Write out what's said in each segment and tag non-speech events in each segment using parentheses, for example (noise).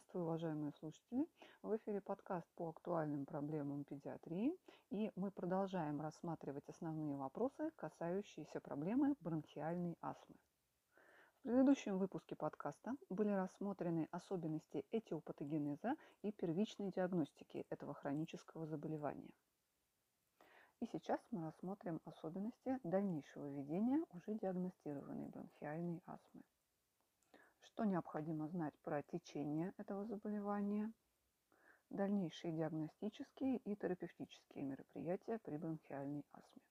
Приветствую, уважаемые слушатели! В эфире подкаст по актуальным проблемам педиатрии, и мы продолжаем рассматривать основные вопросы, касающиеся проблемы бронхиальной астмы. В предыдущем выпуске подкаста были рассмотрены особенности этиопатогенеза и первичной диагностики этого хронического заболевания. И сейчас мы рассмотрим особенности дальнейшего ведения уже диагностированной бронхиальной астмы что необходимо знать про течение этого заболевания, дальнейшие диагностические и терапевтические мероприятия при бронхиальной астме.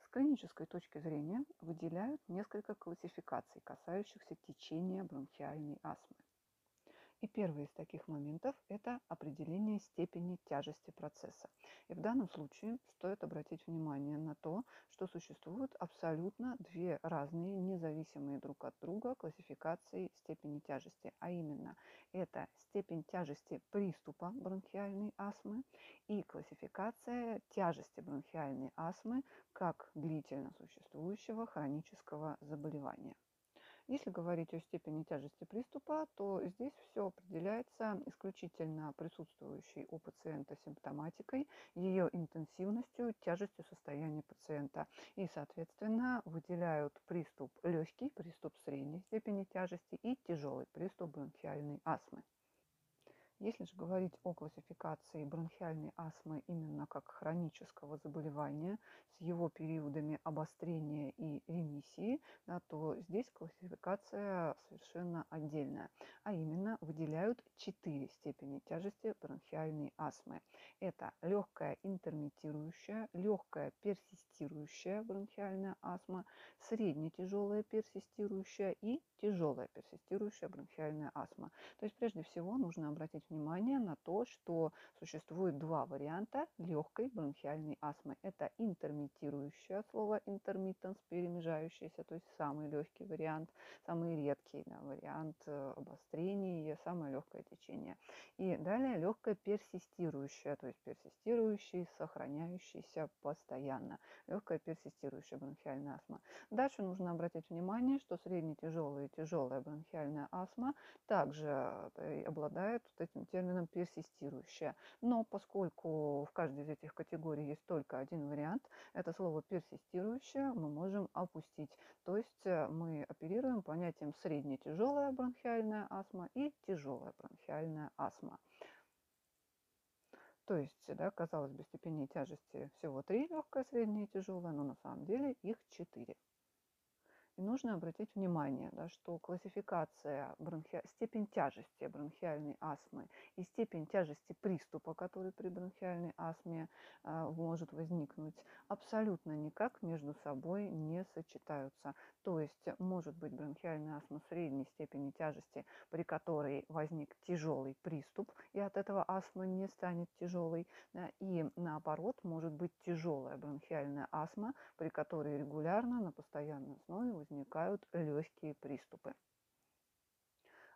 С клинической точки зрения выделяют несколько классификаций, касающихся течения бронхиальной астмы. И первый из таких моментов – это определение степени тяжести процесса. И в данном случае стоит обратить внимание на то, что существуют абсолютно две разные, независимые друг от друга классификации степени тяжести. А именно, это степень тяжести приступа бронхиальной астмы и классификация тяжести бронхиальной астмы как длительно существующего хронического заболевания. Если говорить о степени тяжести приступа, то здесь все определяется исключительно присутствующей у пациента симптоматикой, ее интенсивностью, тяжестью состояния пациента. И, соответственно, выделяют приступ легкий, приступ средней степени тяжести и тяжелый приступ бронхиальной астмы. Если же говорить о классификации бронхиальной астмы именно как хронического заболевания с его периодами обострения и ремиссии, да, то здесь классификация совершенно отдельная. А именно выделяют четыре степени тяжести бронхиальной астмы. Это легкая интермитирующая, легкая персистирующая бронхиальная астма, средне-тяжелая персистирующая и тяжелая персистирующая бронхиальная астма. То есть прежде всего нужно обратить внимание на то, что существует два варианта легкой бронхиальной астмы. Это интермитирующее слово intermittence, перемежающееся, то есть самый легкий вариант, самый редкий да, вариант э, обострения, самое легкое течение. И далее легкое персистирующее, то есть персистирующий, сохраняющийся постоянно. Легкая персистирующая бронхиальная астма. Дальше нужно обратить внимание, что средне-тяжелая и тяжелая бронхиальная астма также э, обладает вот этим термином персистирующая. Но поскольку в каждой из этих категорий есть только один вариант, это слово персистирующая мы можем опустить. То есть э, мы оперируем понятием средне-тяжелая бронхиальная астма и тяжелая бронхиальная астма. То есть, да, казалось бы, степеней тяжести всего три, легкая, средняя и тяжелая, но на самом деле их четыре. И нужно обратить внимание, да, что классификация бронхи... степень тяжести бронхиальной астмы и степень тяжести приступа, который при бронхиальной астме э, может возникнуть, абсолютно никак между собой не сочетаются. То есть может быть бронхиальная астма средней степени тяжести, при которой возник тяжелый приступ, и от этого астма не станет тяжелой. Да, и наоборот, может быть тяжелая бронхиальная астма, при которой регулярно на постоянной основе возникают легкие приступы.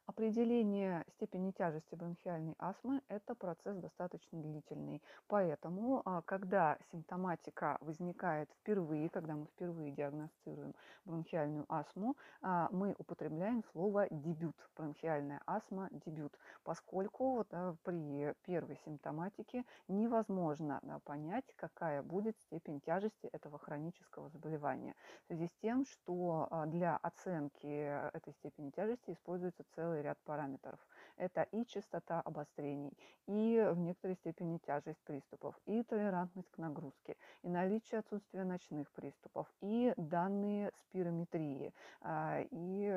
Определение степени тяжести бронхиальной астмы – это процесс достаточно длительный. Поэтому, а, когда симптоматика возникает впервые, когда мы впервые диагностируем бронхиальную астму, а, мы употребляем слово «дебют». Бронхиальная астма – дебют, поскольку да, при первой симптоматике невозможно да, понять, какая будет степень тяжести этого хронического заболевания. В связи с тем, что а, для оценки этой степени тяжести используется целый целый ряд параметров. Это и частота обострений, и в некоторой степени тяжесть приступов, и толерантность к нагрузке, и наличие отсутствия ночных приступов, и данные спирометрии, а, и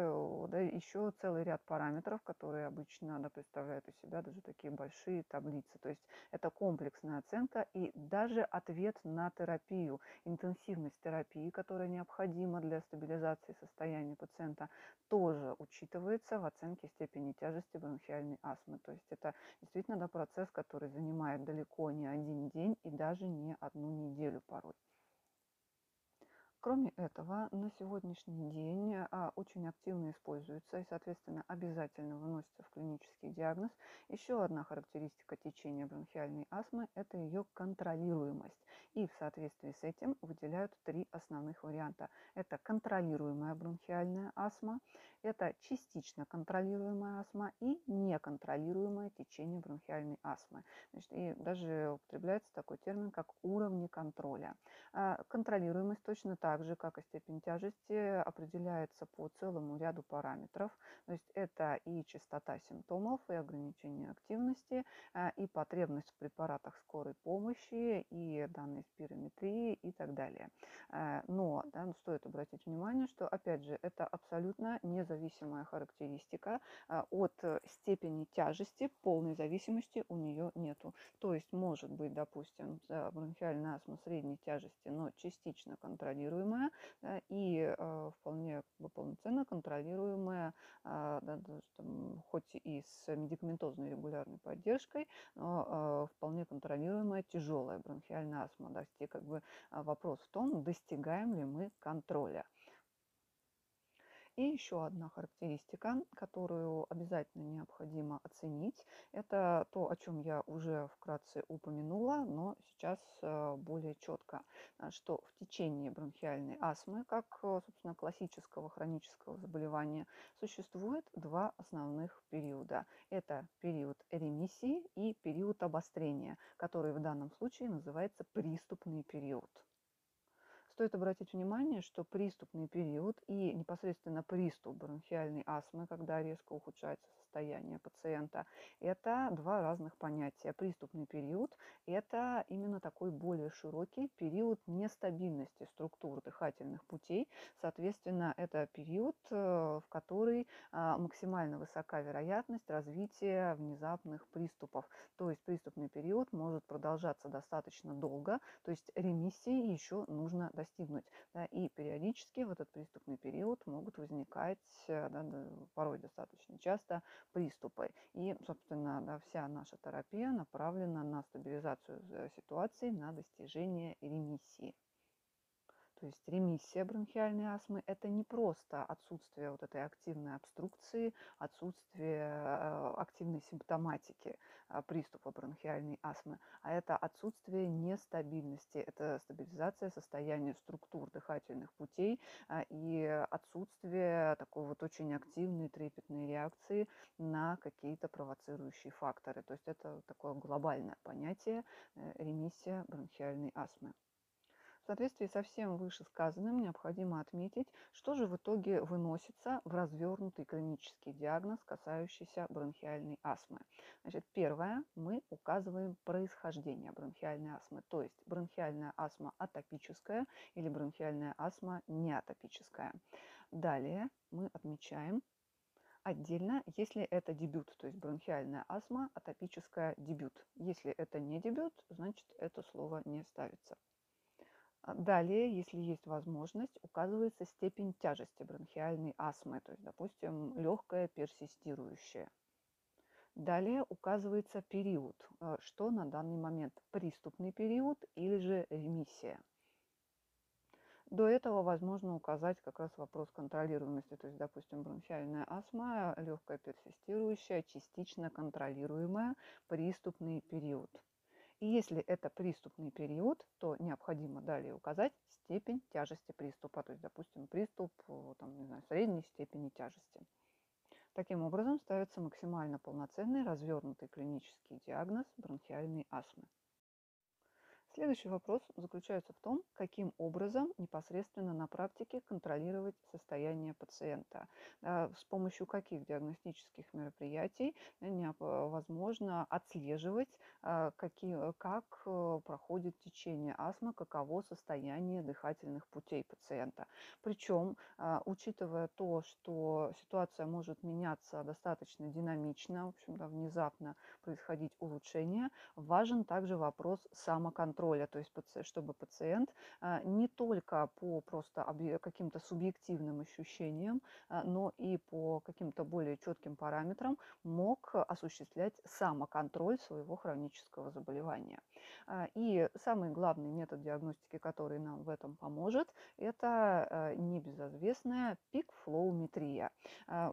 да, еще целый ряд параметров, которые обычно да, представляют из себя даже такие большие таблицы. То есть это комплексная оценка и даже ответ на терапию, интенсивность терапии, которая необходима для стабилизации состояния пациента, тоже учитывается в оценке степени тяжести бронхиальной астмы. То есть это действительно да, процесс, который занимает далеко не один день и даже не одну неделю порой. Кроме этого, на сегодняшний день а, очень активно используется и, соответственно, обязательно выносится в клинический диагноз. Еще одна характеристика течения бронхиальной астмы – это ее контролируемость. И в соответствии с этим выделяют три основных варианта. Это контролируемая бронхиальная астма, это частично контролируемая астма и неконтролируемое течение бронхиальной астмы. Значит, и даже употребляется такой термин, как уровни контроля. А, контролируемость точно так же, как и степень тяжести, определяется по целому ряду параметров. То есть это и частота симптомов, и ограничение активности, а, и потребность в препаратах скорой помощи, и данные спирометрии и так далее. А, но да, ну, стоит обратить внимание, что, опять же, это абсолютно независимая характеристика от степени тяжести, полной зависимости у нее нету. То есть может быть, допустим, бронхиальная астма средней тяжести, но частично контролируемая да, и э, вполне полноценно контролируемая, э, да, там, хоть и с медикаментозной регулярной поддержкой, но э, вполне контролируемая тяжелая бронхиальная астма. Да, как бы вопрос в том, достигаем ли мы контроля. И еще одна характеристика, которую обязательно необходимо оценить, это то, о чем я уже вкратце упомянула, но сейчас э, более четко, э, что в течение бронхиальной астмы, как, э, собственно, классического хронического заболевания, существует два основных периода. Это период ремиссии и период обострения, который в данном случае называется приступный период. Стоит обратить внимание, что приступный период и непосредственно приступ бронхиальной астмы, когда резко ухудшается состояние пациента, это два разных понятия. Приступный период – это именно такой более широкий период нестабильности структур дыхательных путей. Соответственно, это период, э, в который а, максимально высока вероятность развития внезапных приступов. То есть приступный период может продолжаться достаточно долго, то есть ремиссии еще нужно достигнуть. Да, и периодически в этот приступный период могут возникать э, да, порой достаточно часто приступы. И, собственно, да, вся наша терапия направлена на стабилизацию э, ситуации, на достижение ремиссии. То есть ремиссия бронхиальной астмы – это не просто отсутствие вот этой активной обструкции, отсутствие э, активной симптоматики а, приступа бронхиальной астмы, а это отсутствие нестабильности, это стабилизация состояния структур дыхательных путей а, и отсутствие такой вот очень активной трепетной реакции на какие-то провоцирующие факторы. То есть это такое глобальное понятие э, ремиссия бронхиальной астмы. В соответствии со всем вышесказанным необходимо отметить, что же в итоге выносится в развернутый клинический диагноз, касающийся бронхиальной астмы. Значит, первое, мы указываем происхождение бронхиальной астмы, то есть бронхиальная астма атопическая или бронхиальная астма неатопическая. Далее мы отмечаем Отдельно, если это дебют, то есть бронхиальная астма, атопическая дебют. Если это не дебют, значит это слово не ставится. А, далее, если есть возможность, указывается степень тяжести бронхиальной астмы, то есть, допустим, легкая персистирующая. Далее указывается период, э, что на данный момент приступный период или же ремиссия. До этого возможно указать как раз вопрос контролируемости, то есть, допустим, бронхиальная астма, легкая персистирующая, частично контролируемая, приступный период – и если это приступный период, то необходимо далее указать степень тяжести приступа, то есть, допустим, приступ э, там, не знаю, средней степени тяжести. Таким образом ставится максимально полноценный развернутый клинический диагноз бронхиальной астмы. Следующий вопрос заключается в том, каким образом непосредственно на практике контролировать состояние пациента, с помощью каких диагностических мероприятий возможно отслеживать, какие, как э, проходит течение астмы, каково состояние дыхательных путей пациента. Причем, учитывая то, что ситуация может меняться достаточно динамично, в общем, да, внезапно происходить улучшение, важен также вопрос самоконтроля контроля, то есть чтобы пациент не только по просто каким-то субъективным ощущениям, но и по каким-то более четким параметрам мог осуществлять самоконтроль своего хронического заболевания. И самый главный метод диагностики, который нам в этом поможет, это небезызвестная пик-флоуметрия.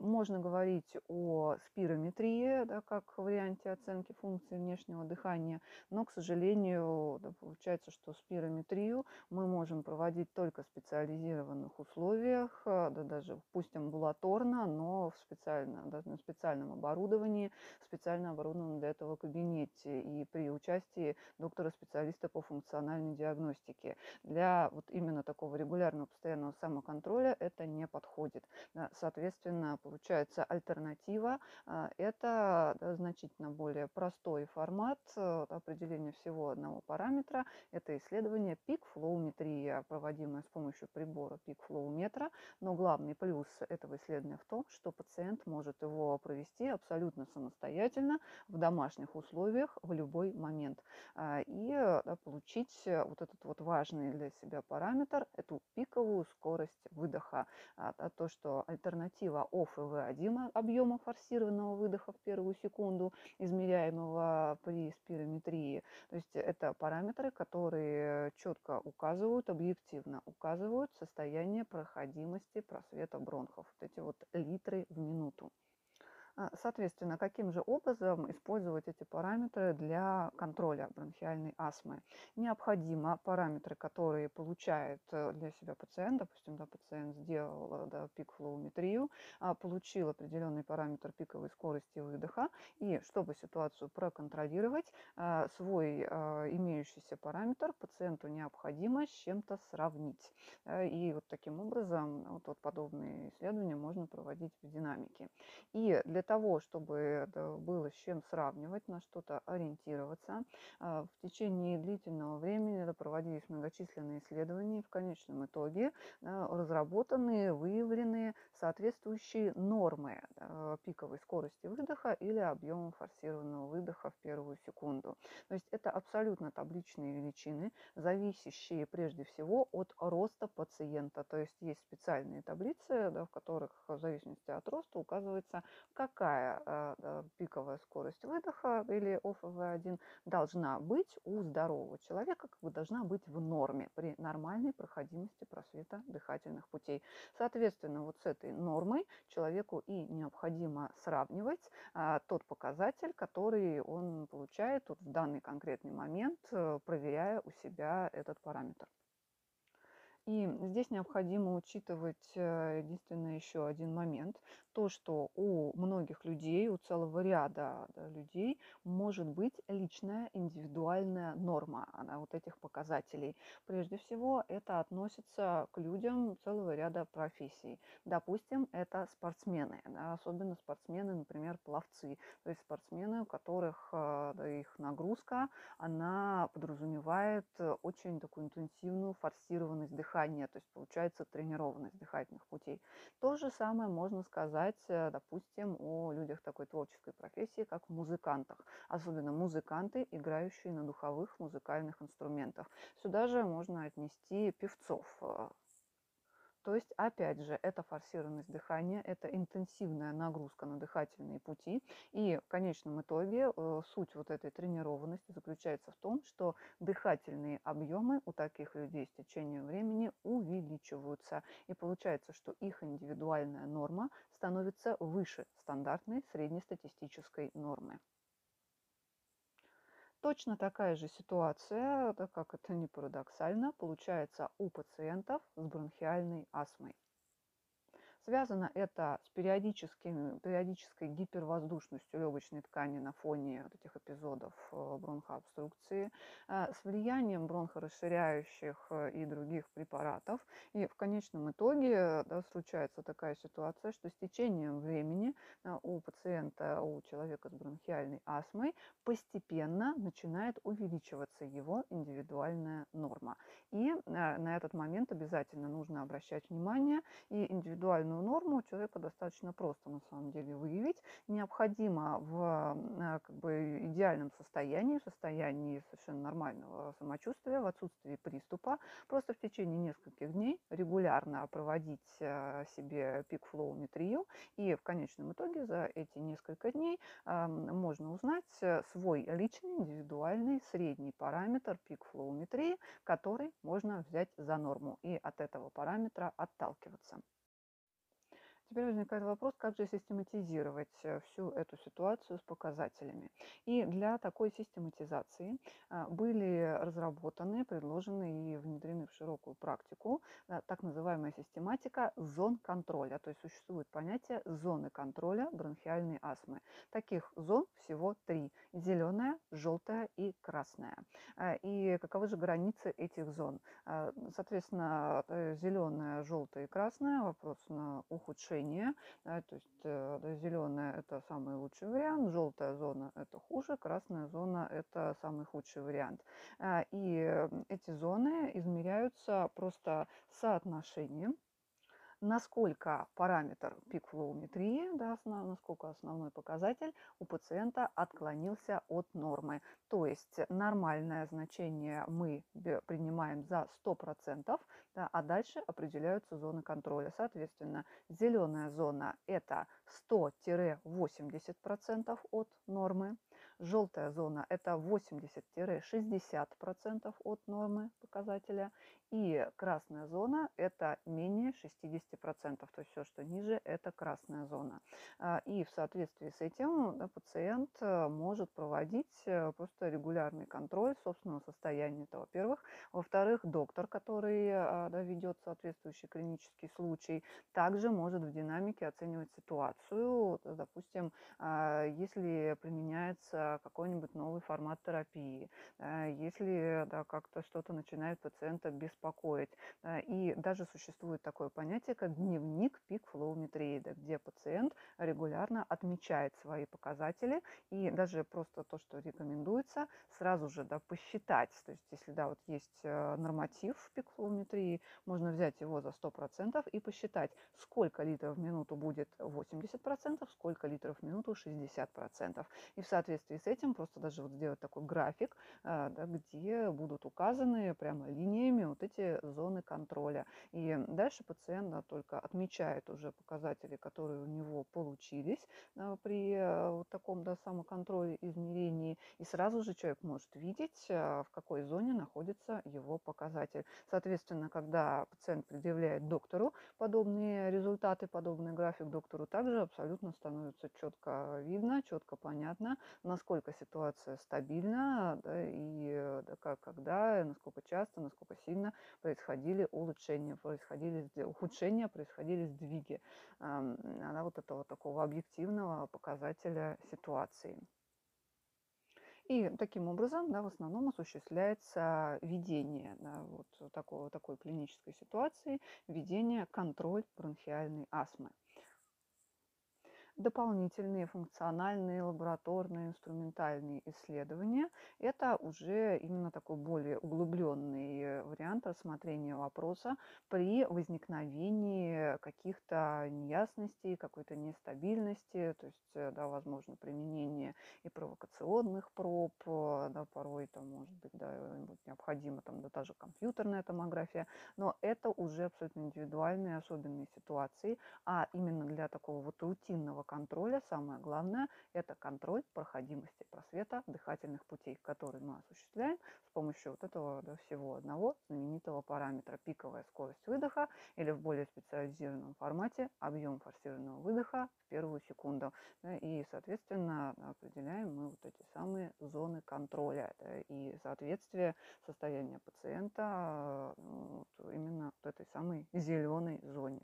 Можно говорить о спирометрии, да, как варианте оценки функции внешнего дыхания, но, к сожалению, получается, что спирометрию мы можем проводить только в специализированных условиях, да, даже пусть амбулаторно, но в специально, да, на специальном оборудовании, специально оборудованном для этого кабинете и при участии доктора-специалиста по функциональной диагностике. Для вот именно такого регулярного постоянного самоконтроля это не подходит. Соответственно, получается альтернатива а, – это да, значительно более простой формат э, определения всего одного параметра. Это исследование пик-флоуметрия, проводимое с помощью прибора пик-флоуметра. Но главный плюс этого исследования в том, что пациент может его провести абсолютно самостоятельно в домашних условиях в любой момент а, и да, получить вот этот вот важный для себя параметр, эту пиковую скорость выдоха. А, то, что альтернатива ОФ и В1 объема форсированного выдоха в первую секунду, измеряемого при спирометрии. То есть это параметры, которые четко указывают, объективно указывают состояние проходимости просвета бронхов. Вот эти вот литры в минуту. А, соответственно, каким же образом использовать эти параметры для контроля бронхиальной астмы? Необходимо параметры, которые получает э, для себя пациент, допустим, да, пациент сделал да, пик-флоуметрию, а, получил определенный параметр пиковой скорости выдоха, и чтобы ситуацию проконтролировать, а, свой имеющийся параметр пациенту необходимо с чем-то сравнить. И вот таким образом вот, вот подобные исследования можно проводить в динамике. И для того, чтобы было с чем сравнивать, на что-то ориентироваться, а, в течение длительного времени проводились многочисленные исследования, в конечном итоге разработаны, выявлены соответствующие нормы пиковой скорости выдоха или объема форсированного выдоха в первую секунду. То есть это абсолютно табличные величины, зависящие прежде всего от роста пациента. То есть есть специальные таблицы, да, в которых в зависимости от роста указывается, как какая э, пиковая скорость выдоха или ОФВ1 должна быть у здорового человека, как бы должна быть в норме при нормальной проходимости просвета дыхательных путей. Соответственно, вот с этой нормой человеку и необходимо сравнивать а, тот показатель, который он получает вот в данный конкретный момент, э, проверяя у себя этот параметр. И здесь необходимо учитывать э, единственное еще один момент то, что у многих людей, у целого ряда да, людей может быть личная индивидуальная норма она, вот этих показателей. Прежде всего, это относится к людям целого ряда профессий. Допустим, это спортсмены, да, особенно спортсмены, например, пловцы. То есть спортсмены, у которых да, их нагрузка, она подразумевает очень такую интенсивную форсированность дыхания, то есть получается тренированность дыхательных путей. То же самое можно сказать сказать, э, допустим, о людях такой творческой профессии, как музыкантах, особенно музыканты, играющие на духовых музыкальных инструментах. Сюда же можно отнести певцов, э, то есть, опять же, это форсированность дыхания, это интенсивная нагрузка на дыхательные пути. И в конечном итоге э, суть вот этой тренированности заключается в том, что дыхательные объемы у таких людей с течением времени увеличиваются. И получается, что их индивидуальная норма становится выше стандартной среднестатистической нормы. Точно такая же ситуация, как это не парадоксально, получается у пациентов с бронхиальной астмой. Связано это с периодической гипервоздушностью легочной ткани на фоне вот этих эпизодов э, бронхообструкции, э, с влиянием бронхорасширяющих э, и других препаратов. И в конечном итоге да, случается такая ситуация, что с течением времени у пациента, у человека с бронхиальной астмой постепенно начинает увеличиваться его индивидуальная норма. И на этот момент обязательно нужно обращать внимание и индивидуальную данную норму человека достаточно просто на самом деле выявить. Необходимо в э, как бы, идеальном состоянии, состоянии совершенно нормального самочувствия, в отсутствии приступа, просто в течение нескольких дней регулярно проводить э, себе пик-флоуметрию. И в конечном итоге за эти несколько дней можно узнать свой личный, индивидуальный, средний параметр пик-флоуметрии, который можно взять за норму и от этого параметра отталкиваться. Теперь возникает вопрос, как же систематизировать э, всю эту ситуацию с показателями. И для такой систематизации а, были разработаны, предложены и внедрены в широкую практику так называемая систематика зон контроля. То есть существует понятие зоны контроля бронхиальной астмы. Таких зон всего три. Зеленая, желтая и красная. И каковы же границы этих зон? Соответственно, э, зеленая, желтая и красная. Вопрос на ухудшение улучшение. Да, то есть э, зеленая – это самый лучший вариант, желтая зона – это хуже, красная зона – это самый худший вариант. А, и эти зоны измеряются просто соотношением насколько параметр пик-флоуметрии, да, насколько основной показатель у пациента отклонился от нормы. То есть нормальное значение мы принимаем за 100%, да, а дальше определяются зоны контроля. Соответственно, зеленая зона – это 100-80% от нормы. Желтая зона – это 80-60% от нормы показателя. И красная зона – это менее 60%. То есть все, что ниже, это красная зона. А, и в соответствии с этим да, пациент э, может проводить э, просто регулярный контроль собственного состояния. Это во-первых. Во-вторых, доктор, который а, да, ведет соответствующий клинический случай, также может в динамике оценивать ситуацию. Допустим, а, если применяется какой-нибудь новый формат терапии, если да, как-то что-то начинает пациента без беспокоить. И даже существует такое понятие, как дневник пик-флоуметрии, где пациент регулярно отмечает свои показатели. И даже просто то, что рекомендуется, сразу же да, посчитать. То есть если да, вот есть э, норматив пик-флоуметрии, можно взять его за 100% и посчитать, сколько литров в минуту будет 80%, сколько литров в минуту 60%. И в соответствии с этим просто даже вот сделать такой график, э, да, где будут указаны прямо линиями вот эти зоны контроля. И дальше пациент да, только отмечает уже показатели, которые у него получились да, при э, вот таком да, самоконтроле измерении. И сразу же человек может видеть, э, в какой зоне находится его показатель. Соответственно, когда пациент предъявляет доктору подобные результаты, подобный график доктору, также абсолютно становится четко видно, четко понятно, насколько ситуация стабильна да, и э, да, как, когда, насколько часто, насколько сильно происходили улучшения, происходили ухудшения, происходили сдвиги на вот этого такого объективного показателя ситуации. И таким образом да, в основном осуществляется ведение да, вот такого, такой клинической ситуации, ведение контроль бронхиальной астмы дополнительные функциональные, лабораторные, инструментальные исследования. Это уже именно такой более углубленный вариант рассмотрения вопроса при возникновении каких-то неясностей, какой-то нестабильности, то есть, э, да, возможно, применение и провокационных проб, э, да, порой там может быть, да, необходима там да, та же компьютерная томография, но это уже абсолютно индивидуальные особенные ситуации, а именно для такого вот рутинного контроля самое главное – это контроль проходимости просвета дыхательных путей, который мы осуществляем с помощью вот этого да, всего одного знаменитого параметра пиковая скорость выдоха или в более специализированном формате объем форсированного выдоха в первую секунду. И, соответственно, определяем мы вот эти самые зоны контроля и соответствие состояния пациента вот именно вот этой самой зеленой зоне.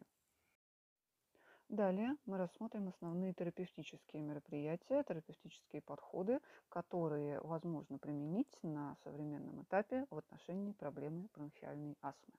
Далее мы рассмотрим основные терапевтические мероприятия, терапевтические подходы, которые возможно применить на современном этапе в отношении проблемы бронхиальной астмы.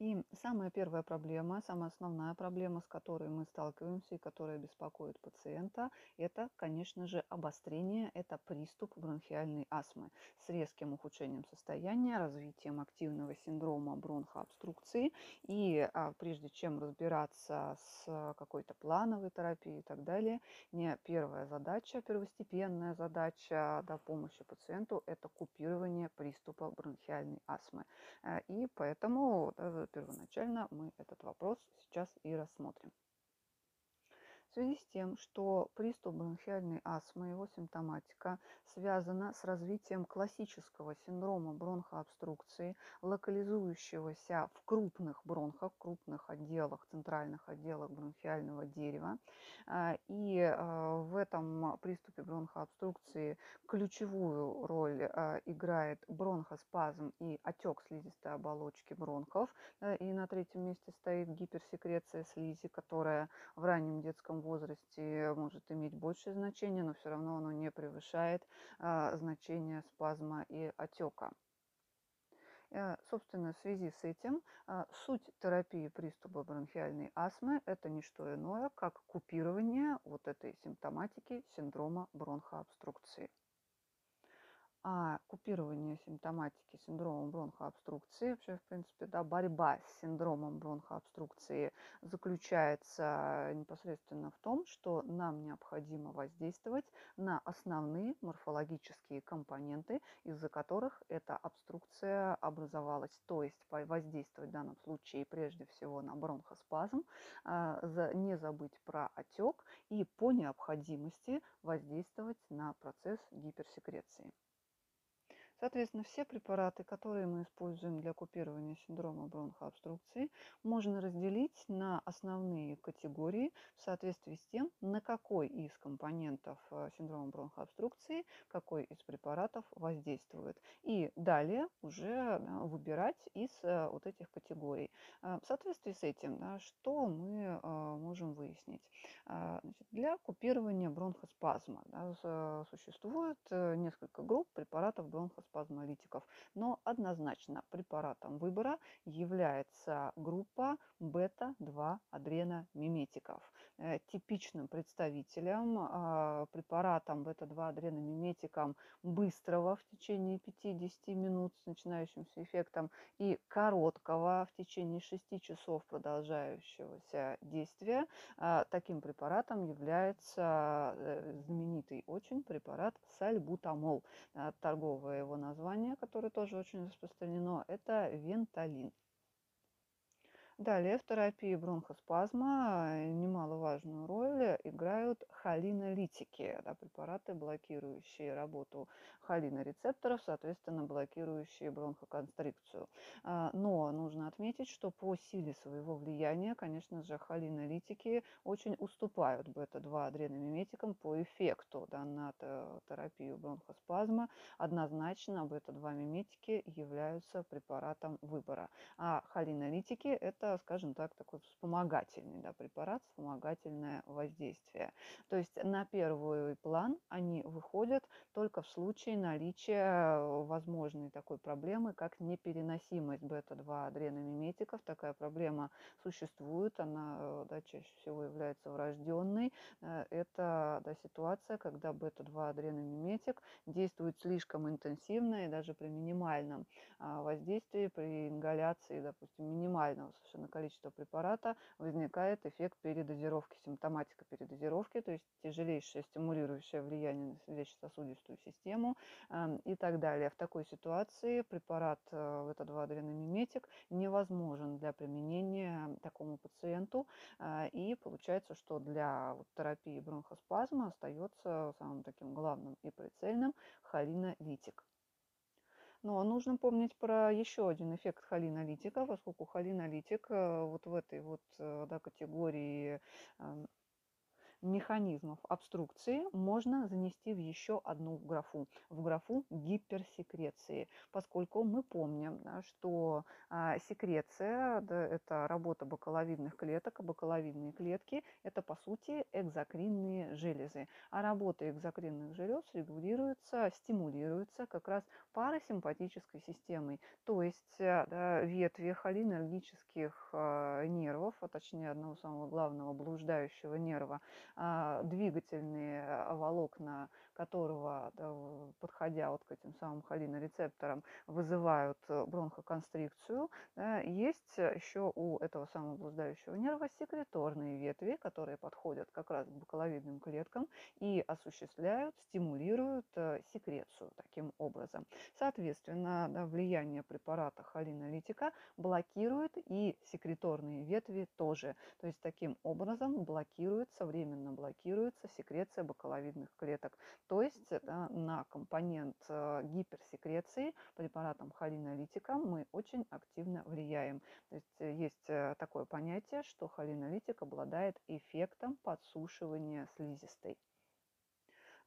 И самая первая проблема, самая основная проблема, с которой мы сталкиваемся и которая беспокоит пациента, это, конечно же, обострение, это приступ бронхиальной астмы с резким ухудшением состояния, развитием активного синдрома бронхообструкции. И а, прежде чем разбираться с какой-то плановой терапией и так далее, не первая задача, первостепенная задача да, помощи пациенту – это купирование приступа бронхиальной астмы. Э, и поэтому первоначально мы этот вопрос сейчас и рассмотрим. В связи с тем, что приступ бронхиальной астмы, его симптоматика связана с развитием классического синдрома бронхообструкции, локализующегося в крупных бронхах, крупных отделах, центральных отделах бронхиального дерева. А, и а, в этом приступе бронхообструкции ключевую роль а, играет бронхоспазм и отек слизистой оболочки бронхов. И на третьем месте стоит гиперсекреция слизи, которая в раннем детском возрасте может иметь большее значение, но все равно оно не превышает а, значение спазма и отека. Э, собственно, в связи с этим а, суть терапии приступа бронхиальной астмы – это не что иное, как купирование вот этой симптоматики синдрома бронхообструкции а купирование симптоматики синдрома бронхообструкции, вообще, в принципе, да, борьба с синдромом бронхообструкции заключается непосредственно в том, что нам необходимо воздействовать на основные морфологические компоненты, из-за которых эта обструкция образовалась. То есть воздействовать в данном случае прежде всего на бронхоспазм, а, не забыть про отек и по необходимости воздействовать на процесс гиперсекреции. Соответственно, все препараты, которые мы используем для купирования синдрома бронхообструкции, можно разделить на основные категории в соответствии с тем, на какой из компонентов э, синдрома бронхообструкции какой из препаратов воздействует. И далее уже выбирать из э, вот этих категорий. Э, в соответствии с этим, да, что мы можем выяснить? Значит, для купирования бронхоспазма да, существует несколько групп препаратов бронхоспазма спазмолитиков, но однозначно препаратом выбора является группа бета-2 адреномиметиков. Э, типичным представителем а, препаратом бета-2 адреномиметиком быстрого в течение 5-10 минут с начинающимся эффектом и короткого в течение 6 часов продолжающегося действия, а, таким препаратом является э, знаменитый очень препарат сальбутамол. Торговое его название, которое тоже очень распространено, это венталин. Далее в терапии бронхоспазма э, немаловажную роль играют холинолитики, да, препараты, блокирующие работу холинорецепторов, соответственно, блокирующие бронхоконстрикцию. А, но нужно отметить, что по силе своего влияния, конечно же, холинолитики очень уступают бета-2 адреномиметикам по эффекту да, на терапию бронхоспазма. Однозначно бета-2 миметики являются препаратом выбора. А холинолитики – это это, скажем так, такой вспомогательный да, препарат, вспомогательное воздействие. То есть на первый план они выходят только в случае наличия возможной такой проблемы, как непереносимость бета-2 адреномиметиков. Такая проблема существует, она э, да, чаще всего является врожденной. Э, это да, ситуация, когда бета-2 адреномиметик действует слишком интенсивно и даже при минимальном а, воздействии, при ингаляции, допустим, минимального совершенно количество препарата, возникает эффект передозировки, симптоматика передозировки, то есть тяжелейшее стимулирующее влияние на сердечно-сосудистую систему э, и так далее. В такой ситуации препарат э, бета-2-адреномиметик невозможен для применения такому пациенту, э, и получается, что для вот, терапии бронхоспазма остается самым таким главным и прицельным холинолитик. Но нужно помнить про еще один эффект холинолитика, поскольку холинолитик э, вот в этой вот э, да, категории эм, механизмов обструкции можно занести в еще одну графу, в графу гиперсекреции, поскольку мы помним, что а, секреция да, – это работа бакаловидных клеток, а бакаловидные клетки – это, по сути, экзокринные железы. А работа экзокринных желез регулируется, стимулируется как раз парасимпатической системой, то есть э, да, ветви холинергических э, нервов, а точнее одного самого главного блуждающего нерва, двигательные волокна которого, подходя вот к этим самым холинорецепторам, вызывают э, бронхоконстрикцию, да, есть еще у этого самого блуждающего нерва секреторные ветви, которые подходят как раз к бакаловидным клеткам и осуществляют, стимулируют э, секрецию таким образом. Соответственно, да, влияние препарата холинолитика блокирует и секреторные ветви тоже. То есть таким образом блокируется, временно блокируется секреция бакаловидных клеток. То есть на компонент э, гиперсекреции препаратом холинолитика мы очень активно влияем. То есть э, есть э, такое понятие, что холинолитик обладает эффектом подсушивания слизистой.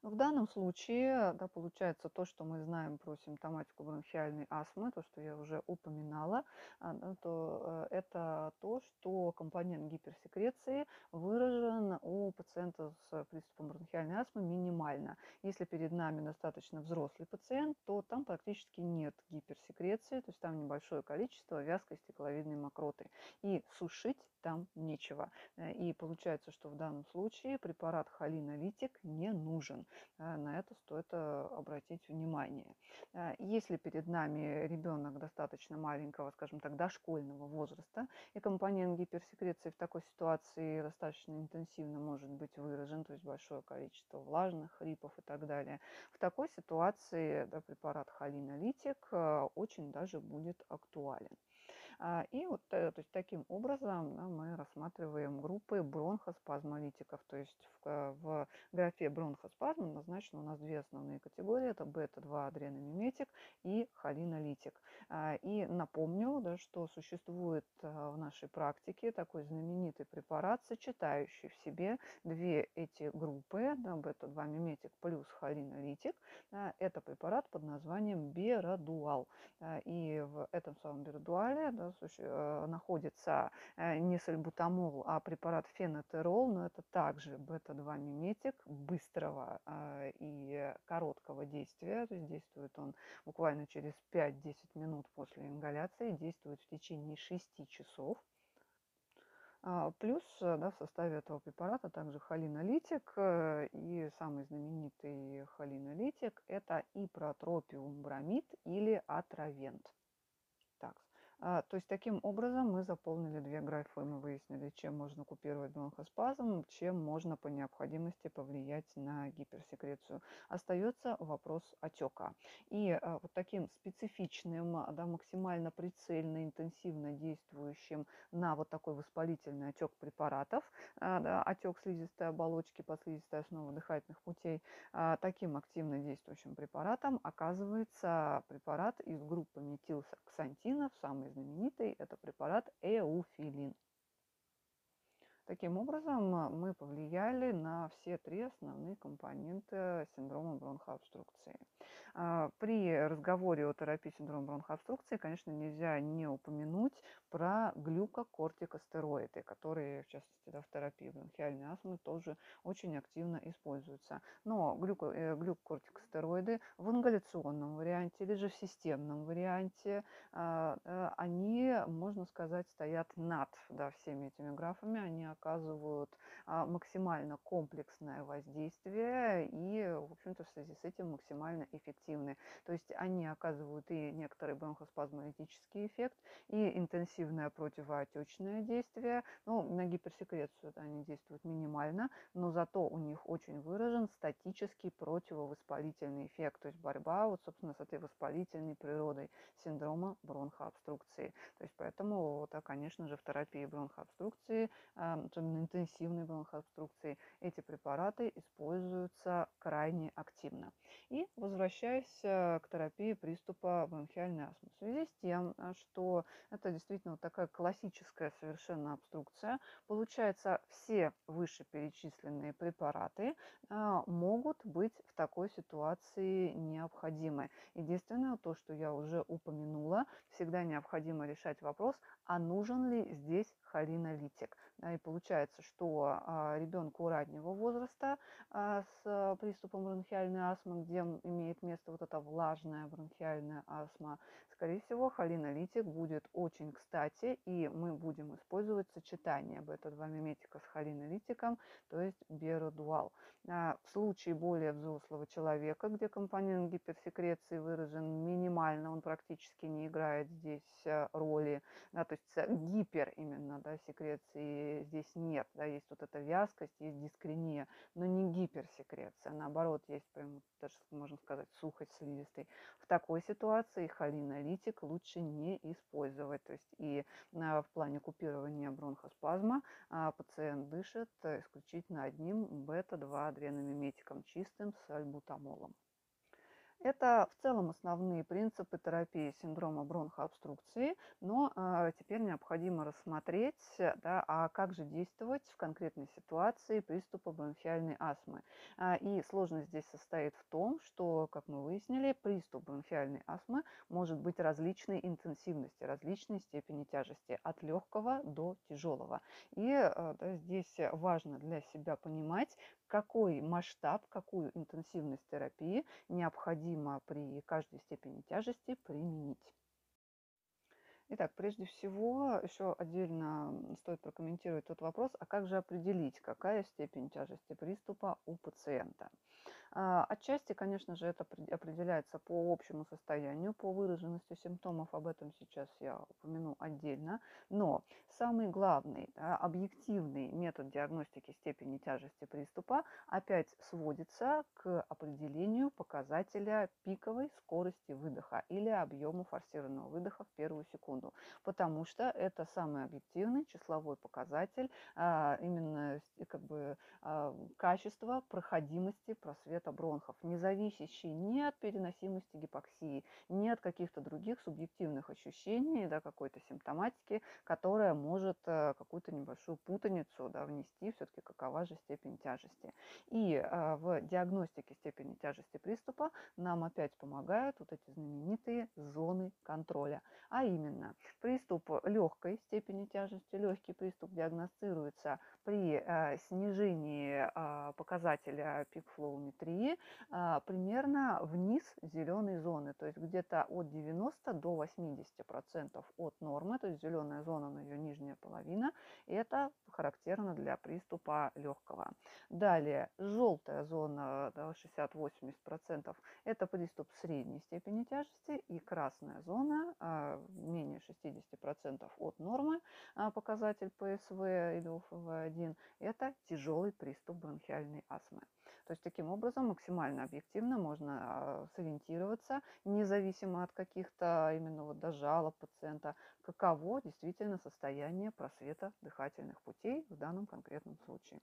Но в данном случае да, получается то, что мы знаем про симптоматику бронхиальной астмы, то, что я уже упоминала, а, то э, это то, что компонент гиперсекреции выражен у пациента с приступом бронхиальной астмы минимально. Если перед нами достаточно взрослый пациент, то там практически нет гиперсекреции, то есть там небольшое количество вязкой стекловидной мокроты. И сушить там нечего. Э, и получается, что в данном случае препарат холинолитик не нужен. Э, на это стоит э, обратить внимание. Э, если перед нами ребенок достаточно маленького, скажем так, дошкольного возраста, и компонент гиперсекреции в такой ситуации достаточно интенсивно может быть выражен, то есть большое количество влажных хрипов и так далее, в такой ситуации да, препарат холинолитик очень даже будет актуален. А, и вот э, то есть, таким образом да, мы рассматриваем группы бронхоспазмолитиков. То есть в, в графе бронхоспазм назначены у нас две основные категории. Это бета-2 адреномиметик и холинолитик. А, и напомню, да, что существует а, в нашей практике такой знаменитый препарат, сочетающий в себе две эти группы, да, бета-2 миметик плюс холинолитик. Это препарат под названием Берадуал. И в этом самом Берадуале да, Э, находится не сальбутамол, а препарат фенотерол, но это также бета-2 миметик быстрого и короткого действия, то есть действует он буквально через 5-10 минут после ингаляции, действует в течение 6 часов. А, плюс да, в составе этого препарата также холинолитик. И самый знаменитый холинолитик – это ипротропиум бромид или атровент. А, то есть таким образом мы заполнили две графы, мы выяснили, чем можно купировать бронхоспазм, чем можно по необходимости повлиять на гиперсекрецию. Остается вопрос отека. И а, вот таким специфичным, да, максимально прицельно, интенсивно действующим на вот такой воспалительный отек препаратов, а, да, отек слизистой оболочки, подслизистой основы дыхательных путей, таким активно действующим препаратом оказывается препарат из группы метилсаксантинов, самый самый знаменитый – это препарат эуфилин. Таким образом, мы повлияли на все три основные компоненты синдрома бронхообструкции. А, при разговоре о терапии синдрома бронхообструкции, конечно, нельзя не упомянуть про глюкокортикостероиды, которые, в частности, да, в терапии бронхиальной астмы тоже очень активно используются. Но глюко, э, глюкокортикостероиды в ингаляционном варианте или же в системном варианте, а, э, они, можно сказать, стоят над да, всеми этими графами, они оказывают а, максимально комплексное воздействие и, в общем-то, в связи с этим максимально эффективны. То есть они оказывают и некоторый бронхоспазмолитический эффект, и интенсивное противоотечное действие. Ну, на гиперсекрецию они действуют минимально, но зато у них очень выражен статический противовоспалительный эффект, то есть борьба вот, собственно, с этой воспалительной природой синдрома бронхообструкции. То есть поэтому, вот, конечно же, в терапии бронхообструкции, особенно интенсивной бронхообструкции, эти препараты используются крайне активно. И возвращаясь возвращаясь к терапии приступа бронхиальной астмы. В связи с тем, что это действительно вот такая классическая совершенно обструкция, получается, все вышеперечисленные препараты могут быть в такой ситуации необходимы. Единственное, то, что я уже упомянула, всегда необходимо решать вопрос, а нужен ли здесь холинолитик. И получается, что а, ребенку раннего возраста а, с приступом бронхиальной астмы, где имеет место вот эта влажная бронхиальная астма, скорее всего, холинолитик будет очень кстати, и мы будем использовать сочетание бета-2 миметика с холинолитиком, то есть беродуал. А, в случае более взрослого человека, где компонент гиперсекреции выражен минимально, он практически не играет здесь роли, да, то есть гипер именно да, секреции здесь нет, да, есть вот эта вязкость, есть дискрения, но не гиперсекреция, наоборот, есть прям, даже можно сказать, сухость слизистой. В такой ситуации холинолитик лучше не использовать, то есть и в плане купирования бронхоспазма а, пациент дышит исключительно одним бета-2 адренометиком чистым с альбутамолом. Это в целом основные принципы терапии синдрома бронхообструкции, но э, теперь необходимо рассмотреть, да, а как же действовать в конкретной ситуации приступа бронхиальной астмы. А, и сложность здесь состоит в том, что, как мы выяснили, приступ бронхиальной астмы может быть различной интенсивности, различной степени тяжести, от легкого до тяжелого. И э, да, здесь важно для себя понимать, какой масштаб, какую интенсивность терапии необходимо при каждой степени тяжести применить. Итак, прежде всего, еще отдельно стоит прокомментировать тот вопрос, а как же определить, какая степень тяжести приступа у пациента. А, отчасти, конечно же, это определяется по общему состоянию, по выраженности симптомов, об этом сейчас я упомяну отдельно. Но самый главный да, объективный метод диагностики степени тяжести приступа опять сводится к определению показателя пиковой скорости выдоха или объема форсированного выдоха в первую секунду, потому что это самый объективный числовой показатель а, именно как бы а, качества проходимости просвета бронхов, не зависящий ни от переносимости гипоксии, ни от каких-то других субъективных ощущений, да, какой-то симптоматики, которая может э, какую-то небольшую путаницу да, внести, все-таки какова же степень тяжести. И э, в диагностике степени тяжести приступа нам опять помогают вот эти знаменитые зоны контроля. А именно, приступ легкой степени тяжести, легкий приступ диагностируется при э, снижении э, показателя пик-флоуметрии э, примерно вниз зеленой зоны, то есть где-то от 90 до 80 процентов от нормы, то есть зеленая зона на ее нижняя половина, это характерно для приступа легкого. Далее желтая зона да, 60-80 процентов это приступ средней степени тяжести и красная зона менее 60 процентов от нормы, показатель ПСВ или ОФВ1 1 – тяжелый приступ бронхиальной астмы. То есть таким образом максимально объективно можно а, сориентироваться, независимо от каких-то именно вот до жалоб пациента, каково действительно состояние просвета дыхательных путей в данном конкретном случае.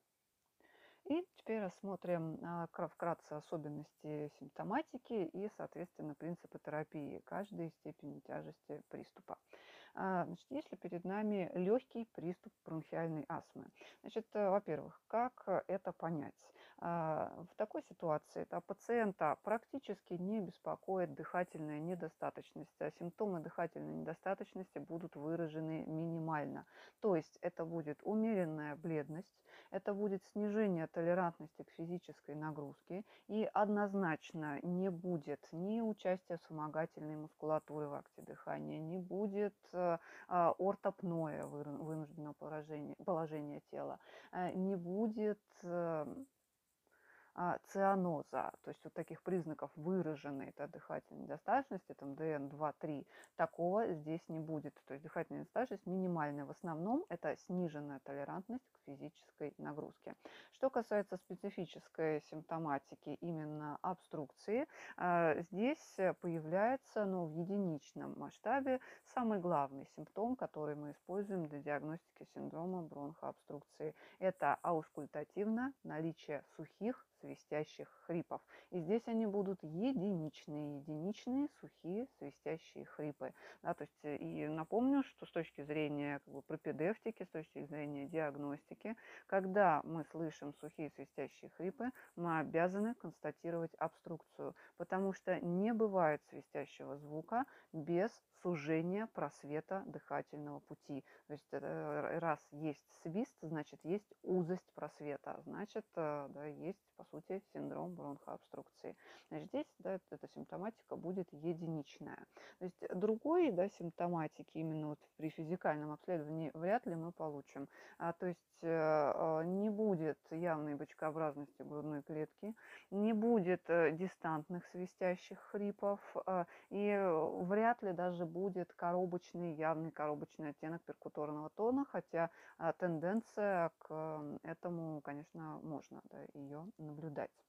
И теперь рассмотрим а, вкратце особенности симптоматики и, соответственно, принципы терапии каждой степени тяжести приступа. А, значит, если перед нами легкий приступ бронхиальной астмы, значит, э, во-первых, как это понять? А, в такой ситуации да, пациента практически не беспокоит дыхательная недостаточность, а симптомы дыхательной недостаточности будут выражены минимально. То есть это будет умеренная бледность, это будет снижение толерантности к физической нагрузке и однозначно не будет ни участия вспомогательной мускулатуры в акте дыхания, не будет э, а, ортопноя вынужденного положения, положения тела, э, не будет э, цианоза, то есть вот таких признаков выраженной да, дыхательной недостаточности, там ДН2-3, такого здесь не будет. То есть дыхательная недостаточность минимальная. В основном это сниженная толерантность к физической нагрузки. Что касается специфической симптоматики именно обструкции, а, здесь появляется ну, в единичном масштабе самый главный симптом, который мы используем для диагностики синдрома бронхообструкции. Это аускультативно наличие сухих свистящих хрипов. И здесь они будут единичные, единичные сухие свистящие хрипы. Да, то есть, э, и напомню, что с точки зрения как бы, пропедевтики, с точки зрения диагностики, когда мы слышим сухие свистящие хрипы, мы обязаны констатировать обструкцию, потому что не бывает свистящего звука без сужения просвета дыхательного пути. То есть э, раз есть свист, значит есть узость просвета, значит э, да, есть по сути синдром бронхообструкции. Значит, здесь да, эта симптоматика будет единичная. То есть другой да, симптоматики именно вот при физикальном обследовании вряд ли мы получим. А, то есть э, не будет явной бочкообразности грудной клетки, не будет дистантных свистящих хрипов и вряд ли даже будет коробочный, явный коробочный оттенок перкуторного тона, хотя а, тенденция к этому, конечно, можно да, ее наблюдать наблюдать.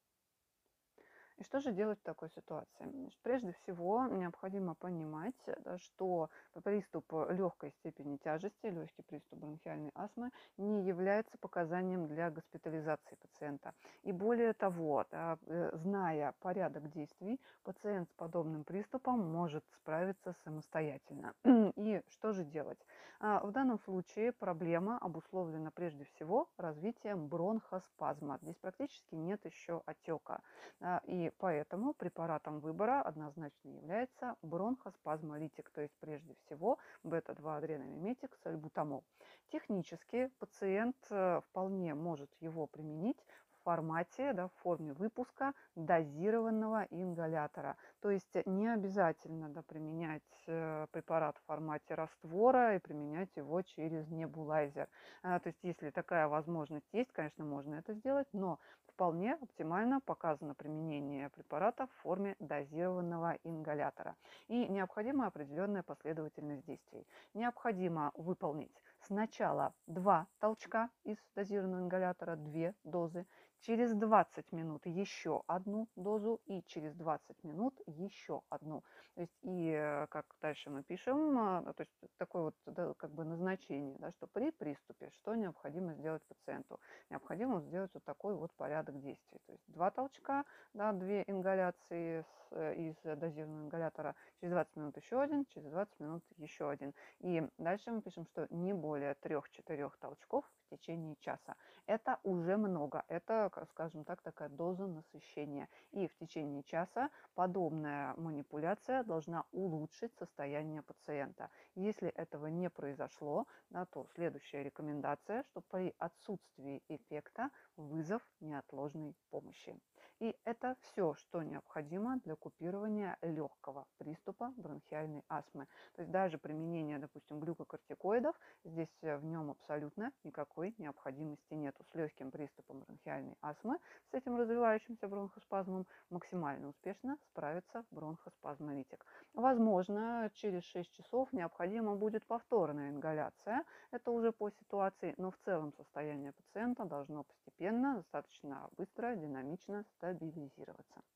И что же делать в такой ситуации? Прежде всего, необходимо понимать, что приступ легкой степени тяжести, легкий приступ бронхиальной астмы не является показанием для госпитализации пациента. И более того, э, зная порядок действий, пациент с подобным приступом может справиться самостоятельно. (clears throat) И что же делать? А, в данном случае проблема обусловлена прежде всего развитием бронхоспазма. Здесь практически нет еще отека. А, поэтому препаратом выбора однозначно является бронхоспазмолитик, то есть прежде всего бета-2-адреномиметик сальбутамол. Технически пациент э, вполне может его применить формате, да, в форме выпуска дозированного ингалятора. То есть не обязательно да, применять э, препарат в формате раствора и применять его через небулайзер. А, то есть если такая возможность есть, конечно, можно это сделать, но вполне оптимально показано применение препарата в форме дозированного ингалятора. И необходима определенная последовательность действий. Необходимо выполнить сначала два толчка из дозированного ингалятора, две дозы, через 20 минут еще одну дозу и через 20 минут еще одну. То есть и э, как дальше мы пишем, а, то есть такое вот да, как бы назначение, да, что при приступе что необходимо сделать пациенту? Необходимо сделать вот такой вот порядок действий. То есть два толчка, да, две ингаляции с, э, из дозированного ингалятора, через 20 минут еще один, через 20 минут еще один. И дальше мы пишем, что не более 3-4 толчков в течение часа. Это уже много, это, скажем так, такая доза насыщения. И в течение часа подобная манипуляция должна улучшить состояние пациента. Если этого не произошло, то следующая рекомендация, что при отсутствии эффекта вызов неотложной помощи. И это все, что необходимо для купирования легкого приступа бронхиальной астмы. То есть даже применение, допустим, глюкокортикоидов, здесь э, в нем абсолютно никакой необходимости нету. С легким приступом бронхиальной астмы, с этим развивающимся бронхоспазмом, максимально успешно справится бронхоспазмолитик. Возможно, через 6 часов необходима будет повторная ингаляция. Это уже по ситуации, но в целом состояние пациента должно постепенно, достаточно быстро, динамично стабилизироваться. А,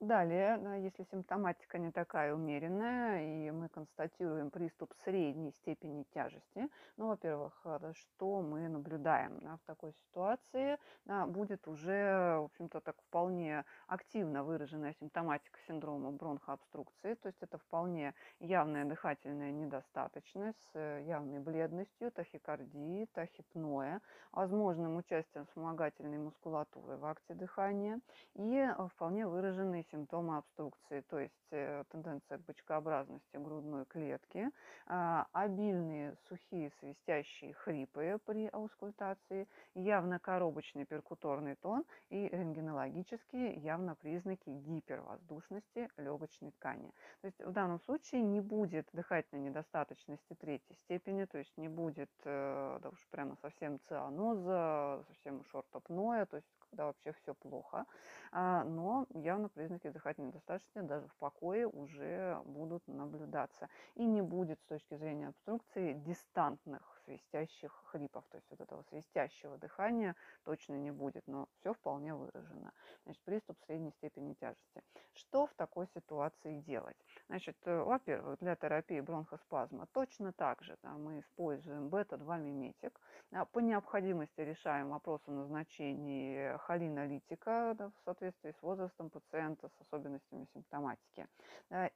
далее, если симптоматика не такая умеренная, и мы констатируем приступ средней степени тяжести, ну, во-первых, э, что мы наблюдаем да, в такой ситуации, будет уже, в общем-то, так вполне активно выраженная симптоматика синдрома бронхообструкции, то есть это вполне явная дыхательная недостаточность с э, явной бледностью, тахикардией, тахипноя, возможным участием вспомогательной мускулатуры в акте дыхания и э, вполне выраженной выраженные симптомы обструкции, то есть э, тенденция к бочкообразности грудной клетки, а, обильные сухие свистящие хрипы при аускультации, явно коробочный перкуторный тон и рентгенологические явно признаки гипервоздушности легочной ткани. То есть в данном случае не будет дыхательной недостаточности третьей степени, то есть не будет э, да уж прямо совсем цианоза, совсем уж то есть когда вообще все плохо, а, но явно признаки дыхательной недостаточности даже в покое уже будут наблюдаться. И не будет с точки зрения обструкции дистантных свистящих хрипов. То есть вот этого свистящего дыхания точно не будет, но все вполне выражено. Значит, приступ средней степени тяжести. Что в такой ситуации делать? Значит, э, во-первых, для терапии бронхоспазма точно так же да, мы используем бета-2-миметик. По необходимости решаем вопрос о назначении холинолитика да, в соответствии с возрастом пациента, с особенностями симптоматики.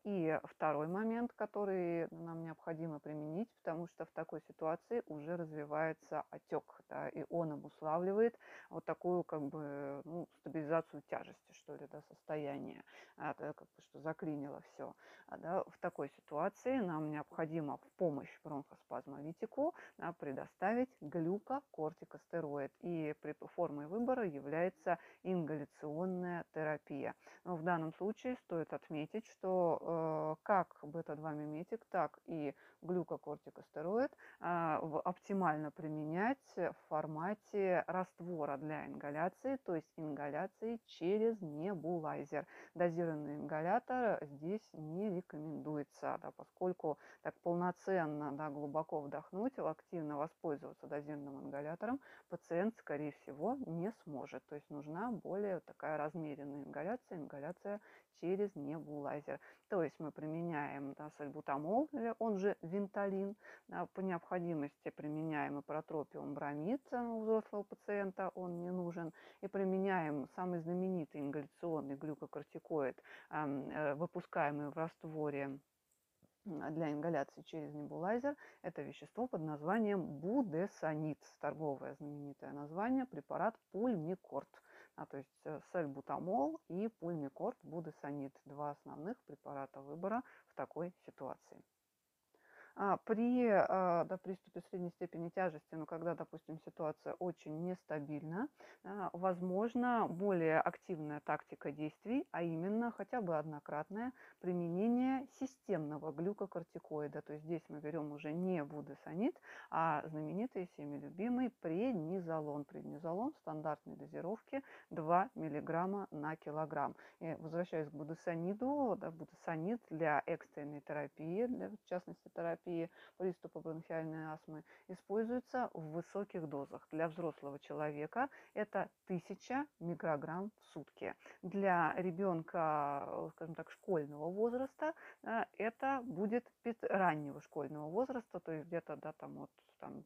И второй момент, который нам необходимо применить, потому что в такой ситуации уже развивается отек, да, и он обуславливает вот такую как бы ну, стабилизацию тяжести, что ли, да, состояния, а, как бы, что заклинило все. А, да, в такой ситуации нам необходимо в помощь бронхоспазмолитику да, предоставить глюкокортикостероид. И при формой выбора является ингаляционная терапия. Но в данном случае стоит отметить, что э, как бета-2-миметик, так и глюкокортикостероид э, оптимально применять в формате раствора для ингаляции, то есть ингаляции через небулайзер. Дозированный ингалятор здесь не рекомендуется, да, поскольку так полноценно, да, глубоко вдохнуть, активно воспользоваться дозированным ингалятором пациент, скорее всего, не сможет. То есть нужна более такая размеренная ингаляция, ингаляция через небулайзер. То есть мы применяем да, сальбутамол, он же винталин, да, по необходимости применяем ипротропиум бромид у взрослого пациента, он не нужен, и применяем самый знаменитый ингаляционный глюкокортикоид, э, выпускаемый в растворе для ингаляции через небулайзер это вещество под названием будесонид, торговое знаменитое название, препарат пульмикорт. А, то есть э, сальбутамол и пульмикорт будесонид, два основных препарата выбора в такой ситуации. А, при а, да, приступе средней степени тяжести, ну, когда, допустим, ситуация очень нестабильна, а, возможно более активная тактика действий, а именно хотя бы однократное применение системного глюкокортикоида. То есть здесь мы берем уже не будесонид, а знаменитый всеми любимый преднизолон. Преднизолон в стандартной дозировке 2 мг на килограмм. И возвращаясь к будесониду, да, будесонид для экстренной терапии, для, в частности терапии, терапии приступа бронхиальной астмы используется в высоких дозах. Для взрослого человека это 1000 микрограмм в сутки. Для ребенка, скажем так, школьного возраста э, это будет раннего школьного возраста, то есть где-то да, там, от там,